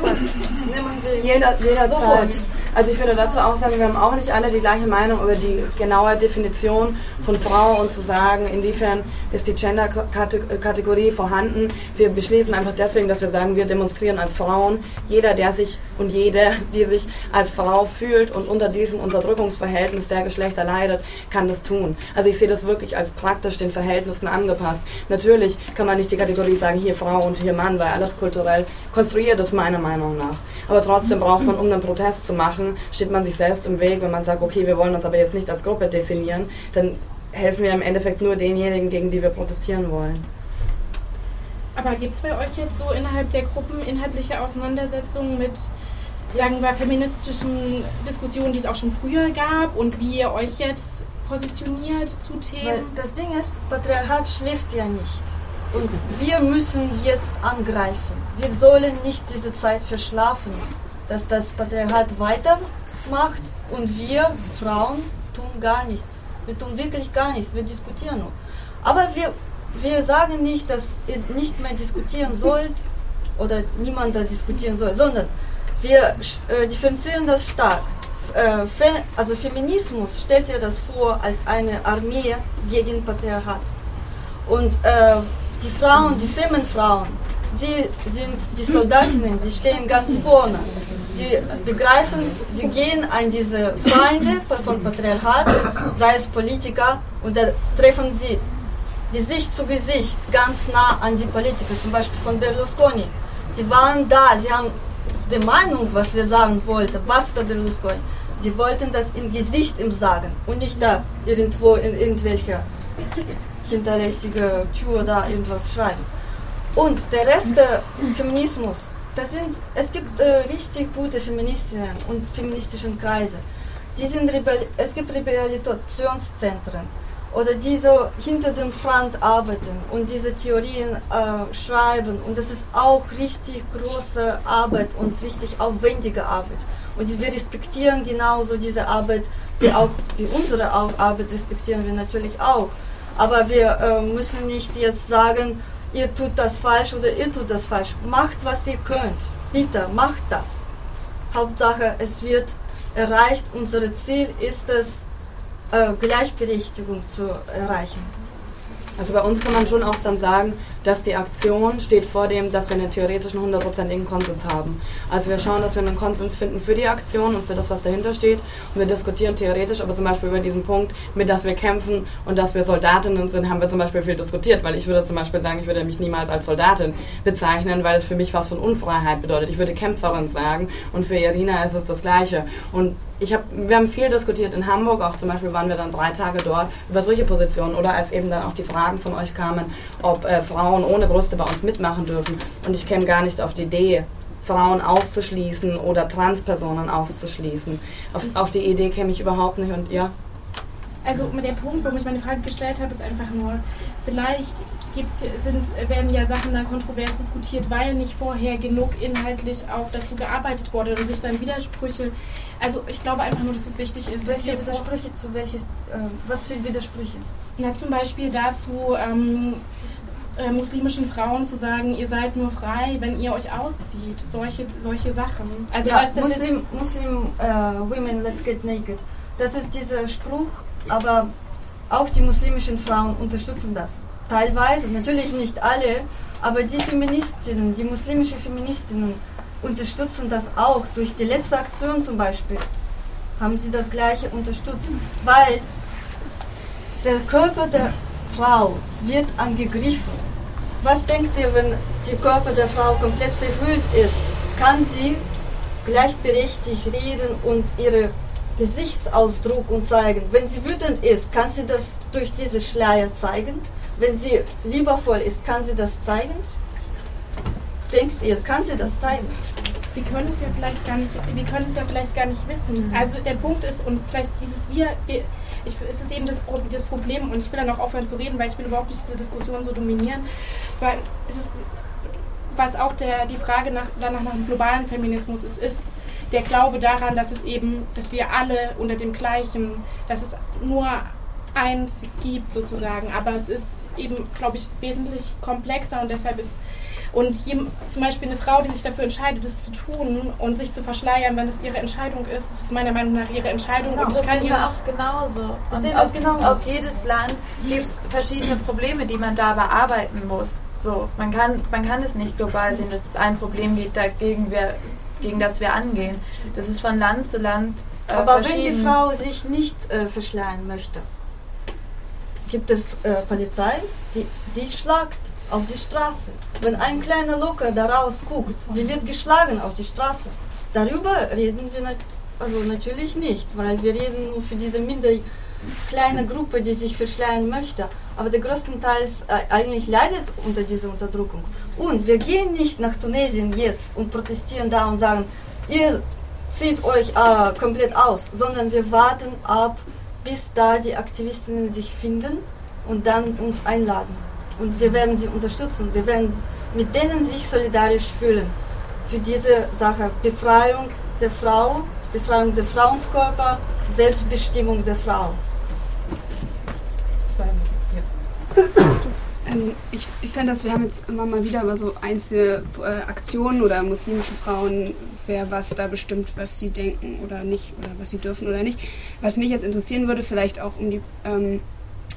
Jeder, jederzeit. Also ich würde dazu auch sagen, wir haben auch nicht alle die gleiche Meinung über die genaue Definition von Frau und zu sagen, inwiefern ist die Gender-Kategorie vorhanden. Wir beschließen einfach deswegen, dass wir sagen, wir demonstrieren als Frauen. Jeder, der sich und jede, die sich als Frau fühlt und unter diesem Unterdrückungsverhältnis der Geschlechter leidet, kann das tun. Also ich sehe das wirklich als praktisch den Verhältnissen angepasst. Natürlich kann man nicht die Kategorie sagen, hier Frau und hier Mann, weil alles kulturell konstruiert ist, meiner Meinung nach. Aber trotzdem braucht man, um einen Protest zu machen, steht man sich selbst im Weg, wenn man sagt, okay, wir wollen uns aber jetzt nicht als Gruppe definieren, dann helfen wir im Endeffekt nur denjenigen, gegen die wir protestieren wollen. Aber gibt es bei euch jetzt so innerhalb der Gruppen inhaltliche Auseinandersetzungen mit, sagen wir, feministischen Diskussionen, die es auch schon früher gab und wie ihr euch jetzt positioniert zu Themen? Weil das Ding ist, Patriarchat schläft ja nicht. Und wir müssen jetzt angreifen. Wir sollen nicht diese Zeit verschlafen, dass das Patriarchat weitermacht und wir Frauen tun gar nichts. Wir tun wirklich gar nichts, wir diskutieren nur. Aber wir wir sagen nicht, dass ihr nicht mehr diskutieren sollt oder niemand da diskutieren soll, sondern wir äh, differenzieren das stark. Äh, Fe also Feminismus stellt ihr das vor als eine Armee gegen Patriarchat. Und äh, die Frauen, die Femenfrauen, sie sind die Soldatinnen, die stehen ganz vorne. Sie begreifen, sie gehen an diese Feinde von Patriarchat, sei es Politiker, und da treffen sie Gesicht zu Gesicht, ganz nah an die Politiker, zum Beispiel von Berlusconi. Die waren da, sie haben die Meinung, was wir sagen wollten, was der Berlusconi. Sie wollten das im Gesicht ihm sagen und nicht da irgendwo in irgendwelcher hinterlässige Tür da irgendwas schreiben. Und der Rest der Feminismus, das sind, es gibt äh, richtig gute Feministinnen und feministischen Kreise. Die sind es gibt Rehabilitationszentren oder die so hinter dem Front arbeiten und diese Theorien äh, schreiben. Und das ist auch richtig große Arbeit und richtig aufwendige Arbeit. Und wir respektieren genauso diese Arbeit, wie auch wie unsere Arbeit respektieren wir natürlich auch. Aber wir äh, müssen nicht jetzt sagen, ihr tut das falsch oder ihr tut das falsch. Macht, was ihr könnt. Bitte, macht das. Hauptsache, es wird erreicht. Unser Ziel ist es, äh, Gleichberechtigung zu erreichen. Also bei uns kann man schon auch sagen, dass die Aktion steht vor dem, dass wir einen theoretischen hundertprozentigen Konsens haben. Also wir schauen, dass wir einen Konsens finden für die Aktion und für das, was dahinter steht. Und wir diskutieren theoretisch, aber zum Beispiel über diesen Punkt, mit dass wir kämpfen und dass wir Soldatinnen sind, haben wir zum Beispiel viel diskutiert, weil ich würde zum Beispiel sagen, ich würde mich niemals als Soldatin bezeichnen, weil es für mich was von Unfreiheit bedeutet. Ich würde Kämpferin sagen und für Irina ist es das Gleiche. Und ich hab, wir haben viel diskutiert in Hamburg, auch zum Beispiel waren wir dann drei Tage dort über solche Positionen oder als eben dann auch die Fragen von euch kamen, ob äh, Frauen ohne Brüste bei uns mitmachen dürfen. Und ich käme gar nicht auf die Idee, Frauen auszuschließen oder Transpersonen auszuschließen. Auf, auf die Idee käme ich überhaupt nicht und ja. Also der Punkt, warum ich meine Frage gestellt habe, ist einfach nur, vielleicht gibt's, sind, werden ja Sachen dann kontrovers diskutiert, weil nicht vorher genug inhaltlich auch dazu gearbeitet wurde und sich dann Widersprüche. Also ich glaube einfach nur, dass es wichtig ist. Welche Widersprüche zu welches, äh, was für Widersprüche? Na zum Beispiel dazu, ähm, äh, muslimischen Frauen zu sagen, ihr seid nur frei, wenn ihr euch auszieht. Solche, solche Sachen. Also ja, Muslim, Muslim uh, Women, let's get naked. Das ist dieser Spruch, aber auch die muslimischen Frauen unterstützen das. Teilweise, natürlich nicht alle, aber die Feministinnen, die muslimischen Feministinnen unterstützen das auch. Durch die letzte Aktion zum Beispiel haben sie das gleiche unterstützt, weil der Körper der Frau wird angegriffen. Was denkt ihr, wenn der Körper der Frau komplett verhüllt ist? Kann sie gleichberechtigt reden und ihre Gesichtsausdruck und zeigen. Wenn sie wütend ist, kann sie das durch diese Schleier zeigen. Wenn sie liebevoll ist, kann sie das zeigen. Denkt ihr, kann sie das zeigen? Wir können es ja vielleicht gar nicht, wir können es ja vielleicht gar nicht wissen. Also der Punkt ist und vielleicht dieses wir, wir ich, es ist eben das, das Problem und ich will dann auch aufhören zu reden, weil ich will überhaupt nicht diese Diskussion so dominieren, weil es ist, was auch der, die Frage nach, danach nach dem globalen Feminismus ist, ist der Glaube daran, dass es eben, dass wir alle unter dem gleichen, dass es nur eins gibt sozusagen, aber es ist eben, glaube ich, wesentlich komplexer und deshalb ist und zum Beispiel eine Frau, die sich dafür entscheidet, es zu tun und sich zu verschleiern, wenn es ihre Entscheidung ist, das ist meiner Meinung nach ihre Entscheidung. Genau, und ich das kann sehen ihr wir nicht auch genauso. Und sehen auf, das genauso. auf jedes Land gibt es verschiedene Probleme, die man da bearbeiten muss. So, man kann, man kann es nicht global sehen, dass es ein Problem gibt, dagegen wir, gegen das wir angehen. Das ist von Land zu Land äh, Aber wenn die. Frau sich nicht äh, verschleiern möchte, gibt es äh, Polizei, die sie schlagt auf die Straße. Wenn ein kleiner Locker daraus guckt, sie wird geschlagen auf die Straße. Darüber reden wir nat also natürlich nicht, weil wir reden nur für diese minder kleine Gruppe, die sich verschleiern möchte. Aber der größtenteils äh, eigentlich leidet unter dieser Unterdrückung. Und wir gehen nicht nach Tunesien jetzt und protestieren da und sagen, ihr zieht euch äh, komplett aus, sondern wir warten ab, bis da die Aktivistinnen sich finden und dann uns einladen. Und wir werden sie unterstützen. Wir werden mit denen sich solidarisch fühlen für diese Sache. Befreiung der Frau, Befreiung der Frauenkörper, Selbstbestimmung der Frau. [CLEARS THROAT] Ähm, ich ich fände, dass wir haben jetzt immer mal wieder über so einzelne äh, Aktionen oder muslimische Frauen, wer was da bestimmt, was sie denken oder nicht oder was sie dürfen oder nicht. Was mich jetzt interessieren würde, vielleicht auch um die ähm,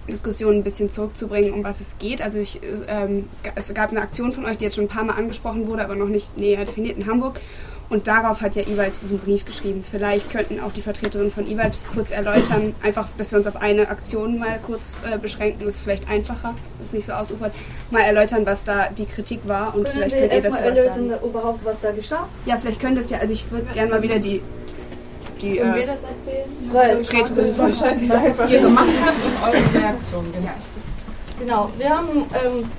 Diskussion ein bisschen zurückzubringen, um was es geht. Also ich, äh, ähm, es, ga- es gab eine Aktion von euch, die jetzt schon ein paar Mal angesprochen wurde, aber noch nicht näher definiert in Hamburg. Und darauf hat ja E-Vibes diesen Brief geschrieben. Vielleicht könnten auch die Vertreterinnen von E-Vibes kurz erläutern, einfach, dass wir uns auf eine Aktion mal kurz äh, beschränken, das ist vielleicht einfacher, dass es nicht so ausufert, mal erläutern, was da die Kritik war und Können vielleicht wir könnt ihr dazu was erläutern, sagen. überhaupt, was da geschah? Ja, vielleicht könnte es ja, also ich würde gerne mal wieder die, die äh, wir das erzählen? Weil- Vertreterin von Was ihr gemacht habt und eure Reaktion, genau. Genau, wir haben ähm,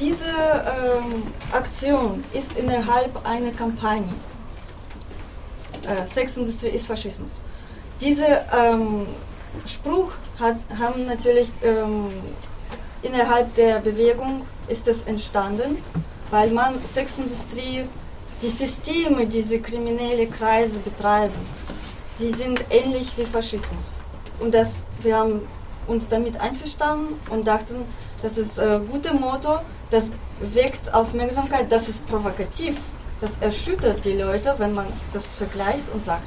diese ähm, Aktion ist innerhalb einer Kampagne. Äh, Sexindustrie ist Faschismus. Dieser ähm, Spruch hat, haben natürlich ähm, innerhalb der Bewegung ist es entstanden, weil man Sexindustrie, die Systeme, diese kriminelle Kreise betreiben, die sind ähnlich wie Faschismus. Und das, wir haben uns damit einverstanden und dachten, das ist ein äh, gutes Motto, das weckt Aufmerksamkeit, das ist provokativ, das erschüttert die Leute, wenn man das vergleicht und sagt.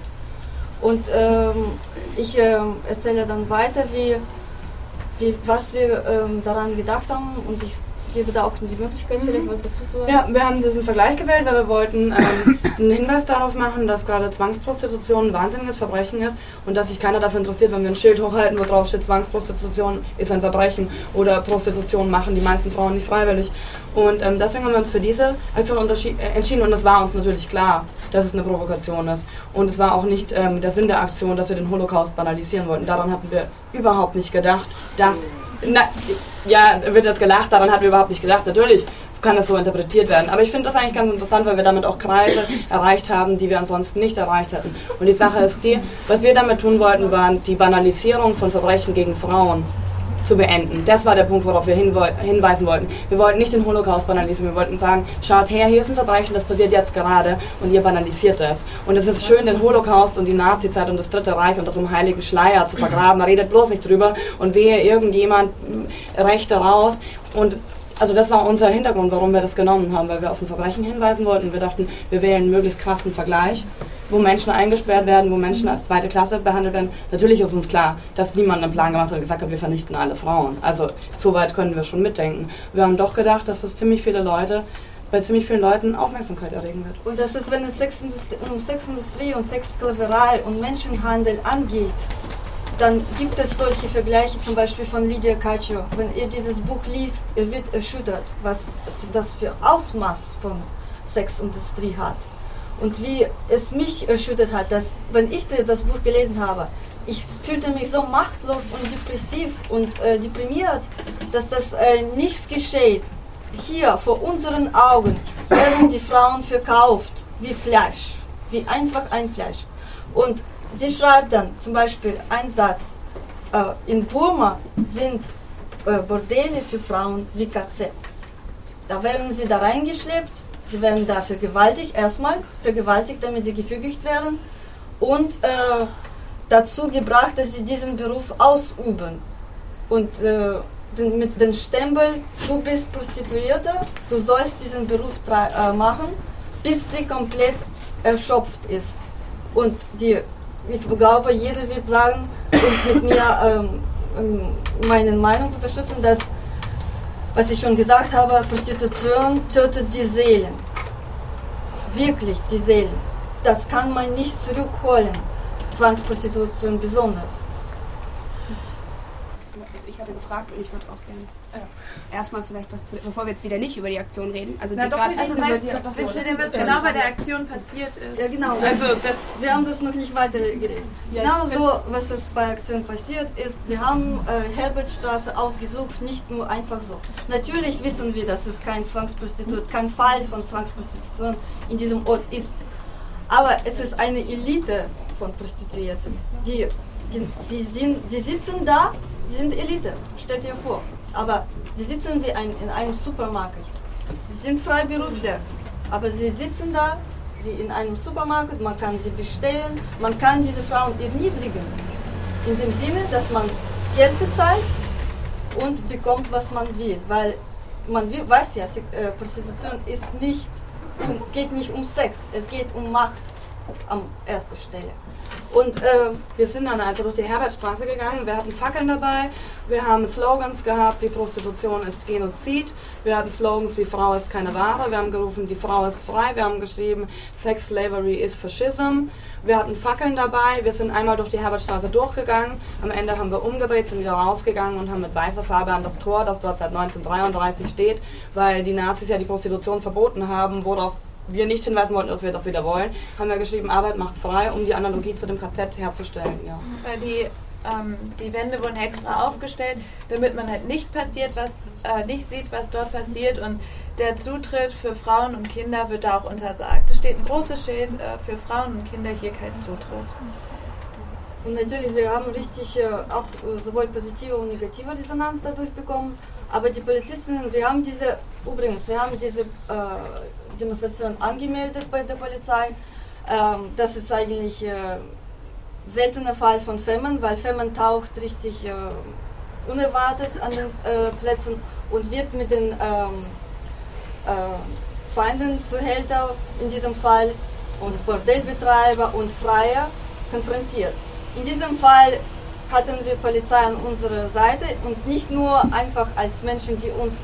Und ähm, ich ähm, erzähle dann weiter, wie, wie, was wir ähm, daran gedacht haben und ich gebe da auch die Möglichkeit, vielleicht was dazu zu sagen. Ja, wir haben diesen Vergleich gewählt, weil wir wollten ähm, [LAUGHS] einen Hinweis darauf machen, dass gerade Zwangsprostitution ein wahnsinniges Verbrechen ist und dass sich keiner dafür interessiert, wenn wir ein Schild hochhalten, wo drauf steht, Zwangsprostitution ist ein Verbrechen oder Prostitution machen die meisten Frauen nicht freiwillig. Und ähm, deswegen haben wir uns für diese Aktion äh, entschieden und es war uns natürlich klar, dass es eine Provokation ist. Und es war auch nicht ähm, der Sinn der Aktion, dass wir den Holocaust banalisieren wollten. Daran hatten wir überhaupt nicht gedacht, dass na, ja, wird jetzt gelacht, daran hatten wir überhaupt nicht gedacht. Natürlich kann das so interpretiert werden. Aber ich finde das eigentlich ganz interessant, weil wir damit auch Kreise [CLEARS THROAT] erreicht haben, die wir ansonsten nicht erreicht hätten. Und die Sache ist die, was wir damit tun wollten, war die Banalisierung von Verbrechen gegen Frauen zu beenden. Das war der Punkt, worauf wir hinweisen wollten. Wir wollten nicht den Holocaust banalisieren, wir wollten sagen, schaut her, hier ist ein Verbrechen, das passiert jetzt gerade und ihr banalisiert es. Und es ist schön, den Holocaust und die Nazizeit und das Dritte Reich unter so einem heiligen Schleier zu vergraben. Redet bloß nicht drüber und wehe irgendjemand mh, Rechte raus und also das war unser Hintergrund, warum wir das genommen haben, weil wir auf ein Verbrechen hinweisen wollten. Wir dachten, wir wählen einen möglichst krassen Vergleich, wo Menschen eingesperrt werden, wo Menschen als zweite Klasse behandelt werden. Natürlich ist uns klar, dass niemand einen Plan gemacht hat und gesagt hat, wir vernichten alle Frauen. Also so weit können wir schon mitdenken. Wir haben doch gedacht, dass das ziemlich viele Leute, bei ziemlich vielen Leuten Aufmerksamkeit erregen wird. Und das ist, wenn es Sexindustrie, um Sexindustrie und Sexsklaverei und Menschenhandel angeht, dann gibt es solche Vergleiche, zum Beispiel von Lydia Caccio. Wenn ihr dieses Buch liest, ihr wird erschüttert, was das für Ausmaß von Sexindustrie hat. Und wie es mich erschüttert hat, dass, wenn ich das Buch gelesen habe, ich fühlte mich so machtlos und depressiv und äh, deprimiert, dass das äh, nichts geschieht. Hier vor unseren Augen werden die Frauen verkauft wie Fleisch, wie einfach ein Fleisch. Und sie schreibt dann zum Beispiel einen Satz, äh, in Burma sind äh, Bordelle für Frauen wie KZs. Da werden sie da reingeschleppt, sie werden da vergewaltigt, erstmal vergewaltigt, damit sie gefügigt werden und äh, dazu gebracht, dass sie diesen Beruf ausüben. und äh, den, mit dem Stempel, du bist Prostituierte, du sollst diesen Beruf äh, machen, bis sie komplett erschöpft ist. Und die, ich glaube, jeder wird sagen und mit mir [LAUGHS] ähm, ähm, meine Meinung unterstützen, dass, was ich schon gesagt habe, Prostitution tötet die Seelen. Wirklich die Seelen. Das kann man nicht zurückholen. Zwangsprostitution besonders. Also ich hatte gefragt und ich würde auch gerne erstmal vielleicht was zu, bevor wir jetzt wieder nicht über die Aktion reden. Also, Na, die grad, also weißt, wisst ihr denn, was genau bei der Aktion passiert ist? Ja, genau. Also, das, wir haben das noch nicht weiter geredet. Ja, genau so, was es bei Aktion passiert ist. Wir haben äh, Herbertstraße ausgesucht, nicht nur einfach so. Natürlich wissen wir, dass es kein Zwangsprostitut, kein Fall von Zwangsprostitution in diesem Ort ist. Aber es ist eine Elite von Prostituierten. Die, die, sind, die sitzen da, die sind Elite, stellt ihr vor. Aber sie sitzen wie ein, in einem Supermarkt. Sie sind Freiberufler, aber sie sitzen da wie in einem Supermarkt. Man kann sie bestellen, man kann diese Frauen erniedrigen. In dem Sinne, dass man Geld bezahlt und bekommt, was man will. Weil man weiß ja, äh, Prostitution ist nicht, geht nicht um Sex, es geht um Macht an erster Stelle. Und äh, wir sind dann also durch die Herbertstraße gegangen. Wir hatten Fackeln dabei. Wir haben Slogans gehabt, wie Prostitution ist Genozid. Wir hatten Slogans wie Frau ist keine Ware. Wir haben gerufen, die Frau ist frei. Wir haben geschrieben, Sex Slavery is Fascism. Wir hatten Fackeln dabei. Wir sind einmal durch die Herbertstraße durchgegangen. Am Ende haben wir umgedreht, sind wieder rausgegangen und haben mit weißer Farbe an das Tor, das dort seit 1933 steht, weil die Nazis ja die Prostitution verboten haben, worauf wir nicht hinweisen wollten, dass wir das wieder wollen, haben wir geschrieben, Arbeit macht frei, um die Analogie zu dem KZ herzustellen. Ja. Die, ähm, die Wände wurden extra aufgestellt, damit man halt nicht passiert, was äh, nicht sieht, was dort passiert und der Zutritt für Frauen und Kinder wird da auch untersagt. Es steht ein großes Schild äh, für Frauen und Kinder hier kein Zutritt. Und natürlich, wir haben richtig äh, auch äh, sowohl positive und negative Resonanz dadurch bekommen. Aber die Polizistinnen, wir haben diese, übrigens, wir haben diese äh, Demonstration angemeldet bei der Polizei. Ähm, das ist eigentlich äh, seltener Fall von Femmen, weil Femmen taucht richtig äh, unerwartet an den äh, Plätzen und wird mit den ähm, äh, Feinden Zuhälter in diesem Fall und Bordellbetreiber und Freier konfrontiert. In diesem Fall hatten wir Polizei an unserer Seite und nicht nur einfach als Menschen, die uns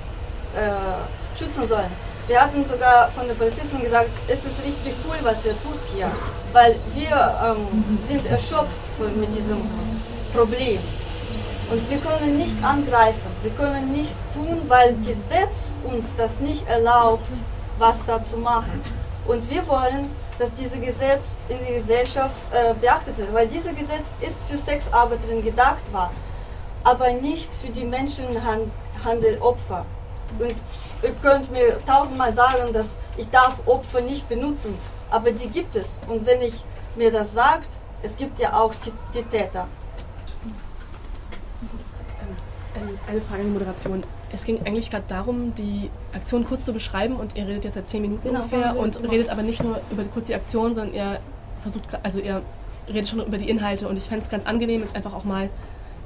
äh, schützen sollen. Wir hatten sogar von den Polizisten gesagt, es ist richtig cool, was ihr tut hier, weil wir ähm, sind erschöpft mit diesem Problem. Und wir können nicht angreifen, wir können nichts tun, weil Gesetz uns das nicht erlaubt, was da zu machen. Und wir wollen, dass dieses Gesetz in der Gesellschaft äh, beachtet wird, weil dieses Gesetz ist für Sexarbeiterinnen gedacht war, aber nicht für die Menschenhandelopfer. Und ihr könnt mir tausendmal sagen, dass ich darf Opfer nicht benutzen, aber die gibt es. Und wenn ich mir das sagt, es gibt ja auch die, die Täter. Ähm, eine Frage an die Moderation. Es ging eigentlich gerade darum, die Aktion kurz zu beschreiben und ihr redet jetzt seit zehn Minuten Genau, ungefähr und gemacht. redet aber nicht nur über die, kurz die Aktion, sondern ihr versucht, also ihr redet schon über die Inhalte und ich fände es ganz angenehm, jetzt einfach auch mal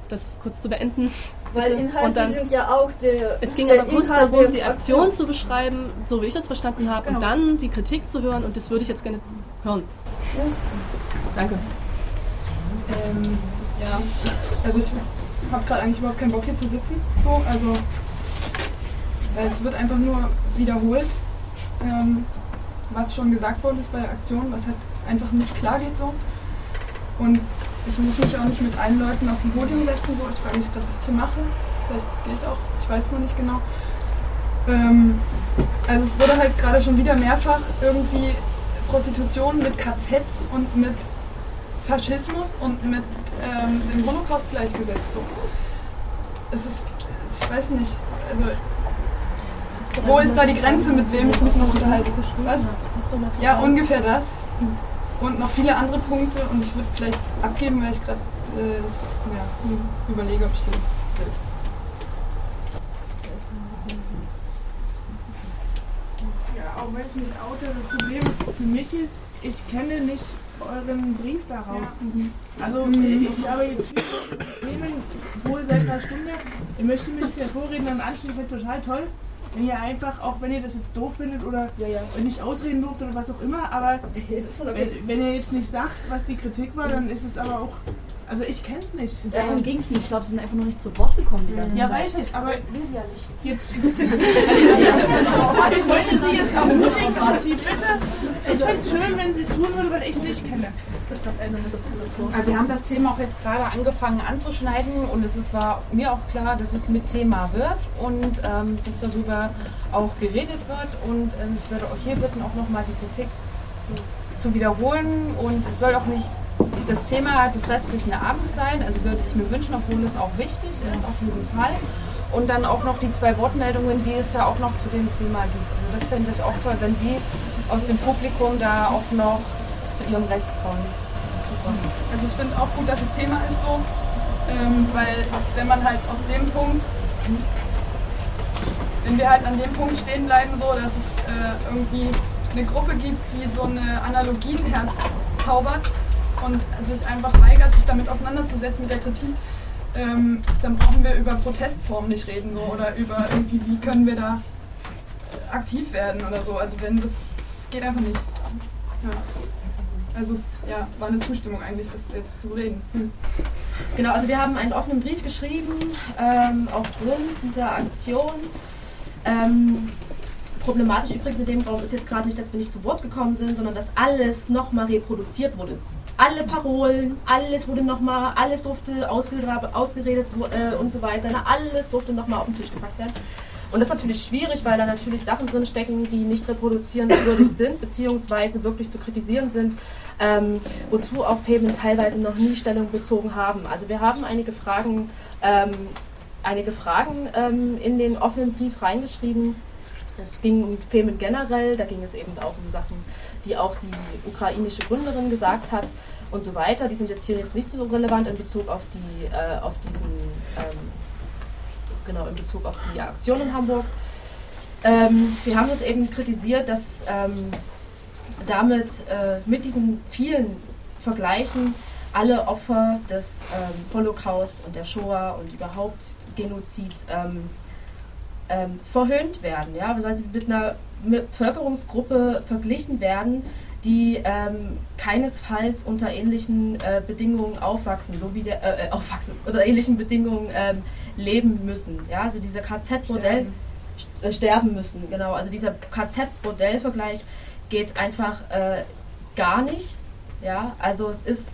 das kurz zu beenden. Weil. Inhalte und dann, sind ja auch der. es ging aber kurz Inhalt darum, die Aktion zu beschreiben, so wie ich das verstanden habe, und dann die Kritik zu hören und das würde ich jetzt gerne hören. Danke. Ähm, ja, also ich habe gerade eigentlich überhaupt keinen Bock hier zu sitzen. So, also es wird einfach nur wiederholt, ähm, was schon gesagt worden ist bei der Aktion, was halt einfach nicht klar geht so. Und ich muss mich auch nicht mit allen Leuten auf dem Podium setzen. So, ich frage mich gerade, was ich hier mache. Vielleicht gehe ich auch, ich weiß noch nicht genau. Ähm, also es wurde halt gerade schon wieder mehrfach irgendwie Prostitution mit KZs und mit Faschismus und mit ähm, dem Holocaust gleichgesetzt. So. Es ist, ich weiß nicht, also wo ist da die Grenze, mit wem ich mich noch unterhalte? Was? Ja, ungefähr das. Und noch viele andere Punkte und ich würde vielleicht abgeben, weil ich gerade äh, ja, überlege, ob ich das jetzt will. Ja, auch wenn ich mich oute, das Problem für mich ist, ich kenne nicht euren Brief darauf. Also Mhm. ich habe jetzt viele Themen wohl seit extra Stunde. Ich möchte mich der Vorrednerin anschließen, das wäre total toll. Wenn ihr einfach, auch wenn ihr das jetzt doof findet oder ja, ja. nicht ausreden durft oder was auch immer, aber [LAUGHS] okay. wenn, wenn ihr jetzt nicht sagt, was die Kritik war, dann ist es aber auch also ich kenne es nicht. Darum ging es nicht. Ich glaube, sie sind einfach noch nicht zu Wort gekommen die ganze ja, weiß ich, aber jetzt will sie ja nicht. Jetzt. also, [LAUGHS] [LAUGHS] ich wollte sie jetzt ermutigen, dass sie bitte. Ich finde es schön, wenn sie es tun würde, weil ich es nicht kenne. Also wir haben das Thema auch jetzt gerade angefangen anzuschneiden und es ist, war mir auch klar, dass es mit Thema wird und ähm, dass darüber auch geredet wird und ähm, ich würde euch hier bitten, auch nochmal die Kritik zu wiederholen und es soll auch nicht das Thema des restlichen Abends sein. Also würde ich mir wünschen, obwohl es auch wichtig ist, auf jeden Fall. Und dann auch noch die zwei Wortmeldungen, die es ja auch noch zu dem Thema gibt. Also das fände ich auch toll, wenn die aus dem Publikum da auch noch zu ihrem Recht kommen. Super. Also ich finde auch gut, dass das Thema ist so, ähm, weil wenn man halt aus dem Punkt, wenn wir halt an dem Punkt stehen bleiben, so, dass es äh, irgendwie eine Gruppe gibt, die so eine Analogien herzaubert, und sich einfach weigert, sich damit auseinanderzusetzen mit der Kritik, ähm, dann brauchen wir über Protestformen nicht reden so, oder über irgendwie, wie können wir da aktiv werden oder so. Also wenn das, das geht einfach nicht. Ja. Also es ja, war eine Zustimmung eigentlich, das jetzt zu reden. Hm. Genau, also wir haben einen offenen Brief geschrieben ähm, aufgrund dieser Aktion. Ähm, problematisch übrigens in dem Raum ist jetzt gerade nicht, dass wir nicht zu Wort gekommen sind, sondern dass alles nochmal reproduziert wurde alle Parolen, alles wurde nochmal, alles durfte ausgeredet äh, und so weiter. Na, alles durfte nochmal auf den Tisch gepackt werden. Und das ist natürlich schwierig, weil da natürlich Sachen drin stecken, die nicht reproduzierenswürdig sind, beziehungsweise wirklich zu kritisieren sind, ähm, wozu auch Femen teilweise noch nie Stellung bezogen haben. Also wir haben einige Fragen, ähm, einige Fragen ähm, in den offenen Brief reingeschrieben. Es ging um Femen generell, da ging es eben auch um Sachen die auch die ukrainische Gründerin gesagt hat und so weiter. Die sind jetzt hier jetzt nicht so relevant in Bezug auf die, äh, auf diesen, ähm, genau, in Bezug auf die Aktion in Hamburg. Ähm, wir haben es eben kritisiert, dass ähm, damit äh, mit diesen vielen Vergleichen alle Opfer des ähm, Holocaust und der Shoah und überhaupt Genozid ähm, verhöhnt werden, ja, weil sie mit einer Bevölkerungsgruppe verglichen werden, die ähm, keinesfalls unter ähnlichen äh, Bedingungen aufwachsen, so wie der äh, äh aufwachsen [LAUGHS] unter ähnlichen Bedingungen ähm, leben müssen. Ja, also dieser KZ-Modell sterben. Äh, sterben. müssen, genau. Also dieser KZ-Modell-Vergleich geht einfach äh, gar nicht. Ja, also es ist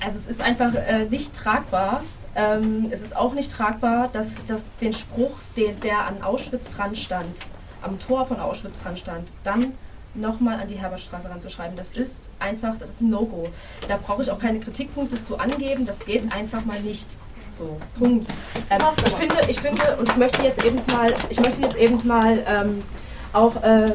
also es ist einfach äh, nicht tragbar, ähm, es ist auch nicht tragbar, dass, dass den Spruch, den, der an Auschwitz dran stand, am Tor von Auschwitz dran stand, dann nochmal an die Herbertstraße ranzuschreiben. Das ist einfach, das ist ein No-Go. Da brauche ich auch keine Kritikpunkte zu angeben, das geht einfach mal nicht. So, Punkt. Ähm, ich finde, ich finde, und ich möchte jetzt eben mal, ich möchte jetzt eben mal ähm, auch äh,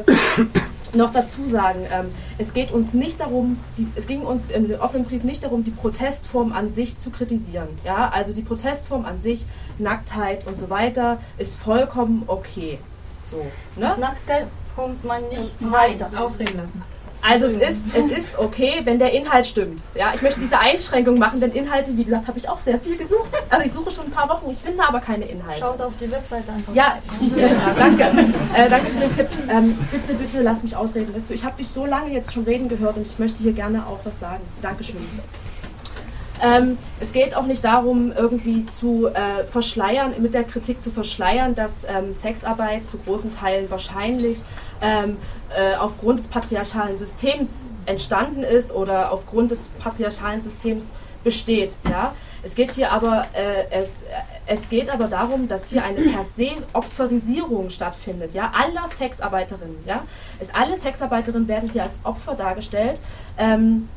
noch dazu sagen, ähm, es geht uns nicht darum, die, es ging uns im offenen Brief nicht darum, die Protestform an sich zu kritisieren. Ja, also die Protestform an sich, Nacktheit und so weiter, ist vollkommen okay. So, ne? Nacktheit kommt man nicht weiter. Ausreden lassen. Also es ist, es ist okay, wenn der Inhalt stimmt. Ja, ich möchte diese Einschränkung machen, denn Inhalte, wie gesagt, habe ich auch sehr viel gesucht. Also ich suche schon ein paar Wochen, ich finde aber keine Inhalte. Schaut auf die Webseite einfach. Ja, [LAUGHS] ja danke. Äh, danke für den Tipp. Ähm, bitte, bitte lass mich ausreden. Weißt du, ich habe dich so lange jetzt schon reden gehört und ich möchte hier gerne auch was sagen. Dankeschön. Ähm, es geht auch nicht darum, irgendwie zu äh, verschleiern, mit der Kritik zu verschleiern, dass ähm, Sexarbeit zu großen Teilen wahrscheinlich ähm, äh, aufgrund des patriarchalen Systems entstanden ist oder aufgrund des patriarchalen Systems besteht. Ja? Es geht hier aber, äh, es, es geht aber darum, dass hier eine per se Opferisierung stattfindet. Ja? Aller Sexarbeiterinnen. Ja? Es, alle Sexarbeiterinnen werden hier als Opfer dargestellt. Ähm,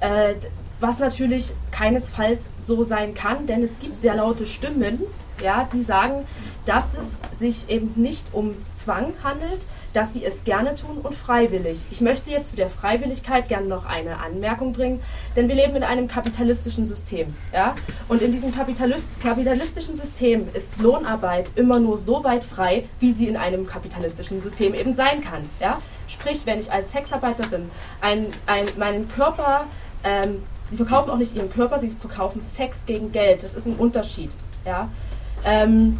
äh, was natürlich keinesfalls so sein kann, denn es gibt sehr laute Stimmen, ja, die sagen, dass es sich eben nicht um Zwang handelt, dass sie es gerne tun und freiwillig. Ich möchte jetzt zu der Freiwilligkeit gerne noch eine Anmerkung bringen, denn wir leben in einem kapitalistischen System. Ja? Und in diesem Kapitalist kapitalistischen System ist Lohnarbeit immer nur so weit frei, wie sie in einem kapitalistischen System eben sein kann. Ja? Sprich, wenn ich als Sexarbeiterin ein, ein, meinen Körper ähm, sie verkaufen auch nicht ihren Körper, sie verkaufen Sex gegen Geld. Das ist ein Unterschied. Ja? Ähm,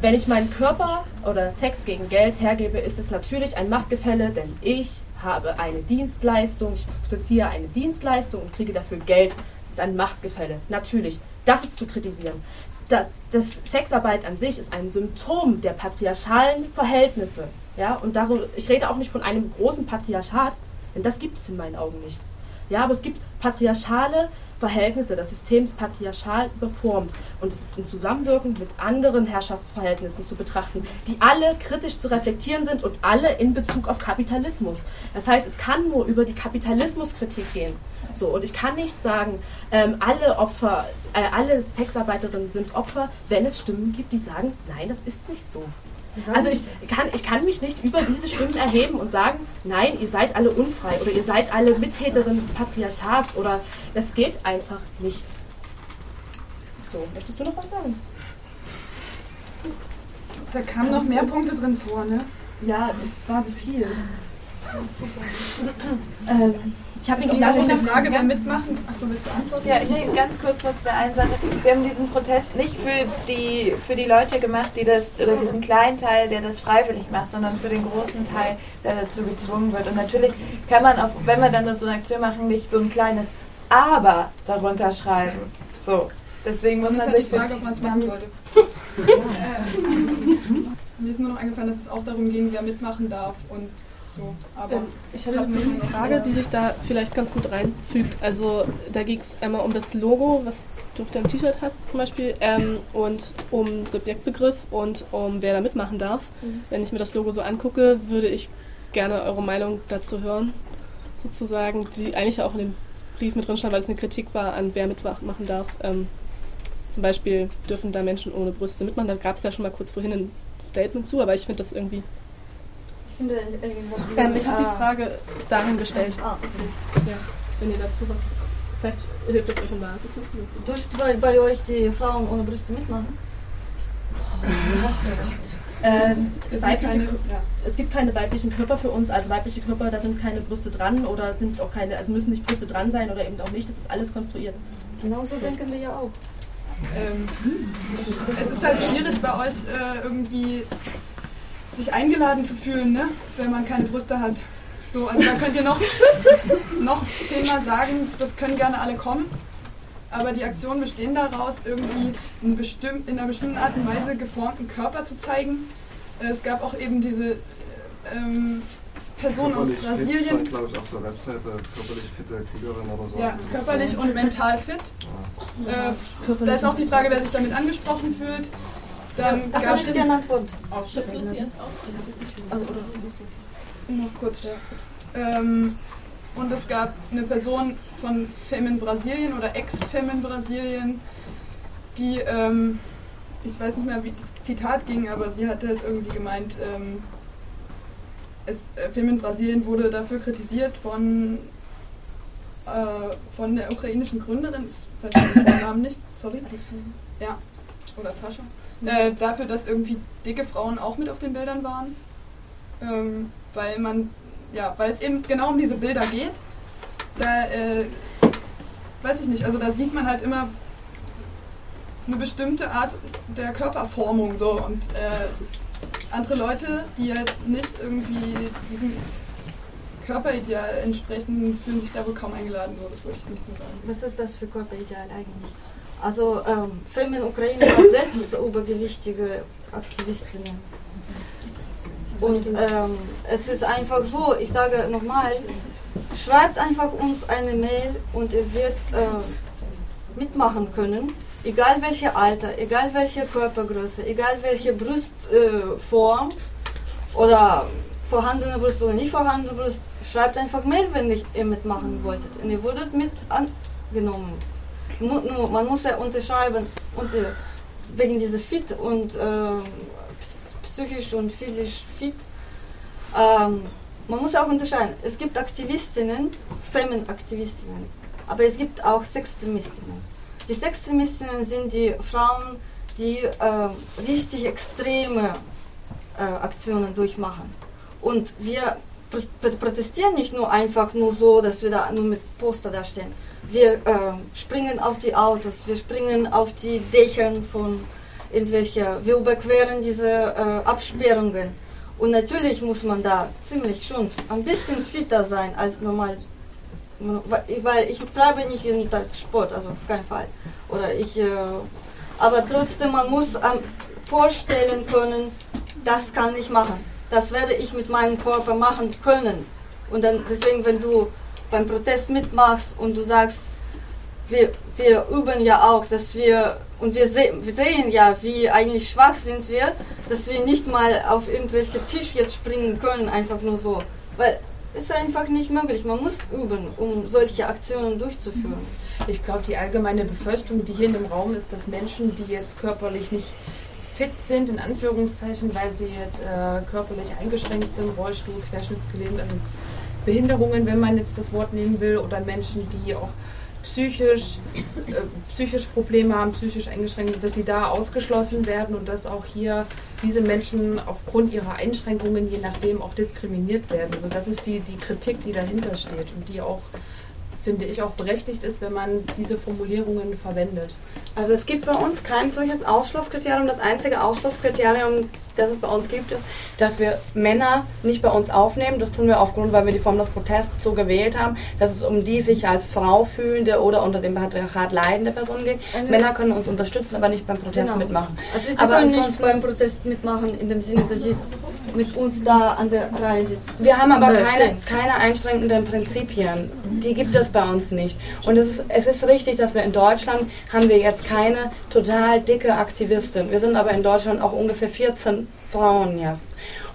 wenn ich meinen Körper oder Sex gegen Geld hergebe, ist es natürlich ein Machtgefälle, denn ich habe eine Dienstleistung, ich beziehe eine Dienstleistung und kriege dafür Geld. Es ist ein Machtgefälle. Natürlich, das ist zu kritisieren. Das, das Sexarbeit an sich ist ein Symptom der patriarchalen Verhältnisse. Ja? Und darüber, ich rede auch nicht von einem großen Patriarchat, denn das gibt es in meinen Augen nicht. Ja, aber es gibt patriarchale Verhältnisse. Das System ist patriarchal überformt und es ist im Zusammenwirken mit anderen Herrschaftsverhältnissen zu betrachten, die alle kritisch zu reflektieren sind und alle in Bezug auf Kapitalismus. Das heißt, es kann nur über die Kapitalismuskritik gehen. So, und ich kann nicht sagen, ähm, alle Opfer, äh, alle Sexarbeiterinnen sind Opfer, wenn es Stimmen gibt, die sagen, nein, das ist nicht so. Also ich kann, ich kann mich nicht über diese Stimmen erheben und sagen, nein, ihr seid alle unfrei oder ihr seid alle Mittäterinnen des Patriarchats oder das geht einfach nicht. So, möchtest du noch was sagen? Da kamen noch mehr Punkte drin vor, ne? Ja, es war so viel. ähm, ich habe mich auch eine Frage, wer mitmachen. Achso, willst du antworten? Ja, ich will ganz kurz was zu einer Sache. Wir haben diesen Protest nicht für die, für die Leute gemacht, die das, oder diesen kleinen Teil, der das freiwillig macht, sondern für den großen Teil, der dazu gezwungen wird. Und natürlich kann man, auch, wenn wir dann so eine Aktion machen, nicht so ein kleines Aber darunter schreiben. So. Deswegen muss man sich. Die Frage, ob man es machen sollte. [LAUGHS] Mir ist nur noch eingefallen, dass es auch darum ging, wer mitmachen darf und so, aber ähm, ich hatte eine Frage, die sich da vielleicht ganz gut reinfügt. Also da ging es einmal um das Logo, was du auf deinem T-Shirt hast zum Beispiel, ähm, und um Subjektbegriff und um wer da mitmachen darf. Mhm. Wenn ich mir das Logo so angucke, würde ich gerne eure Meinung dazu hören, sozusagen, die eigentlich auch in dem Brief mit drin stand, weil es eine Kritik war an wer mitmachen darf. Ähm, zum Beispiel dürfen da Menschen ohne Brüste mitmachen. Da gab es ja schon mal kurz vorhin ein Statement zu, aber ich finde das irgendwie ähm, ich habe die Frage dahin gestellt. Ah, okay. ja, wenn ihr dazu was. Vielleicht hilft es euch in Wahrheit zu gucken. Dürft bei, bei euch die Frauen ohne Brüste mitmachen? Oh, Gott. Ähm, weibliche, ja. Es gibt keine weiblichen Körper für uns, also weibliche Körper, da sind keine Brüste dran oder sind auch keine, also müssen nicht Brüste dran sein oder eben auch nicht, das ist alles konstruiert. Genau so denken wir ja auch. Ähm, es ist halt schwierig bei euch äh, irgendwie sich eingeladen zu fühlen, ne? wenn man keine Brüste hat. So, also da könnt ihr noch, [LAUGHS] noch zehnmal sagen, das können gerne alle kommen. Aber die Aktionen bestehen daraus, irgendwie in, bestimm in einer bestimmten Art und Weise geformten Körper zu zeigen. Es gab auch eben diese ähm, Person aus Brasilien. Fit, glaube ich, auf der Webseite körperlich fitte Kriegerin oder so. Ja, körperlich und mental fit. Ja. Äh, da ist auch die Frage, wer sich damit angesprochen fühlt. Dann Ach, gab es genannt wurde. Also, noch kurz. Ähm, und es gab eine Person von Femin Brasilien oder Ex-Femin Brasilien, die, ähm, ich weiß nicht mehr, wie das Zitat ging, aber sie hat halt irgendwie gemeint, ähm, es, äh, Femin Brasilien wurde dafür kritisiert von, äh, von der ukrainischen Gründerin, ich weiß den Namen nicht, sorry. Ja, oder Sascha äh, dafür, dass irgendwie dicke Frauen auch mit auf den Bildern waren. Ähm, weil man, ja, weil es eben genau um diese Bilder geht. Da, äh, weiß ich nicht, also da sieht man halt immer eine bestimmte Art der Körperformung so und äh, andere Leute, die jetzt nicht irgendwie diesem Körperideal entsprechen, fühlen sich da wohl kaum eingeladen, so, das wollte ich nicht nur sagen. Was ist das für Körperideal eigentlich? Also ähm, Film in Ukraine hat selbst übergewichtige Aktivistinnen. Und ähm, es ist einfach so, ich sage nochmal, schreibt einfach uns eine Mail und ihr wird äh, mitmachen können, egal welche Alter, egal welche Körpergröße, egal welche Brustform äh, oder vorhandene Brust oder nicht vorhandene Brust, schreibt einfach Mail, wenn ihr mitmachen wolltet. Und ihr wurdet mit angenommen man muss ja unterscheiden unter, wegen dieser Fit und äh, psychisch und physisch fit. Ähm, man muss auch unterscheiden. Es gibt Aktivistinnen, Feminaktivistinnen, aber es gibt auch Sextremistinnen. Die Sextremistinnen sind die Frauen, die äh, richtig extreme äh, Aktionen durchmachen. Und wir protestieren nicht nur einfach nur so, dass wir da nur mit Poster da stehen wir äh, springen auf die Autos, wir springen auf die Dächer von irgendwelcher, wir überqueren diese äh, Absperrungen. Und natürlich muss man da ziemlich schon ein bisschen fitter sein als normal. Weil ich treibe nicht jeden Tag Sport, also auf keinen Fall. Oder ich, äh, aber trotzdem, man muss ähm, vorstellen können, das kann ich machen. Das werde ich mit meinem Körper machen können. Und dann deswegen, wenn du beim Protest mitmachst und du sagst, wir, wir üben ja auch, dass wir, und wir, se wir sehen ja, wie eigentlich schwach sind wir, dass wir nicht mal auf irgendwelche Tisch jetzt springen können, einfach nur so. Weil es ist einfach nicht möglich. Man muss üben, um solche Aktionen durchzuführen. Ich glaube, die allgemeine Befürchtung, die hier in dem Raum ist, dass Menschen, die jetzt körperlich nicht fit sind, in Anführungszeichen, weil sie jetzt äh, körperlich eingeschränkt sind, Rollstuhl, querschnittsgelähmt, also Behinderungen, wenn man jetzt das Wort nehmen will, oder Menschen, die auch psychisch, äh, psychisch Probleme haben, psychisch eingeschränkt, dass sie da ausgeschlossen werden und dass auch hier diese Menschen aufgrund ihrer Einschränkungen je nachdem auch diskriminiert werden. Also das ist die, die Kritik, die dahinter steht und die auch finde ich, auch berechtigt ist, wenn man diese Formulierungen verwendet. Also es gibt bei uns kein solches Ausschlusskriterium. Das einzige Ausschlusskriterium, das es bei uns gibt, ist, dass wir Männer nicht bei uns aufnehmen. Das tun wir aufgrund, weil wir die Form des Protests so gewählt haben, dass es um die sich als Frau fühlende oder unter dem Patriarchat leidende Person geht. Eine Männer können uns unterstützen, aber nicht beim Protest genau. mitmachen. Also sie aber können nicht beim Protest mitmachen, in dem Sinne, dass sie mit uns da an der Reihe sitzen. Wir haben aber keine, keine einschränkenden Prinzipien. Die gibt es bei uns nicht. Und es ist, es ist richtig, dass wir in Deutschland haben wir jetzt keine total dicke Aktivistin. Wir sind aber in Deutschland auch ungefähr 14 Frauen jetzt.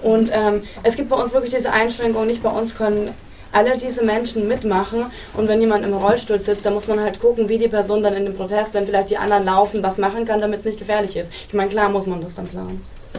Und ähm, es gibt bei uns wirklich diese Einschränkung, nicht bei uns können alle diese Menschen mitmachen und wenn jemand im Rollstuhl sitzt, dann muss man halt gucken, wie die Person dann in dem Protest, wenn vielleicht die anderen laufen, was machen kann, damit es nicht gefährlich ist. Ich meine, klar muss man das dann planen.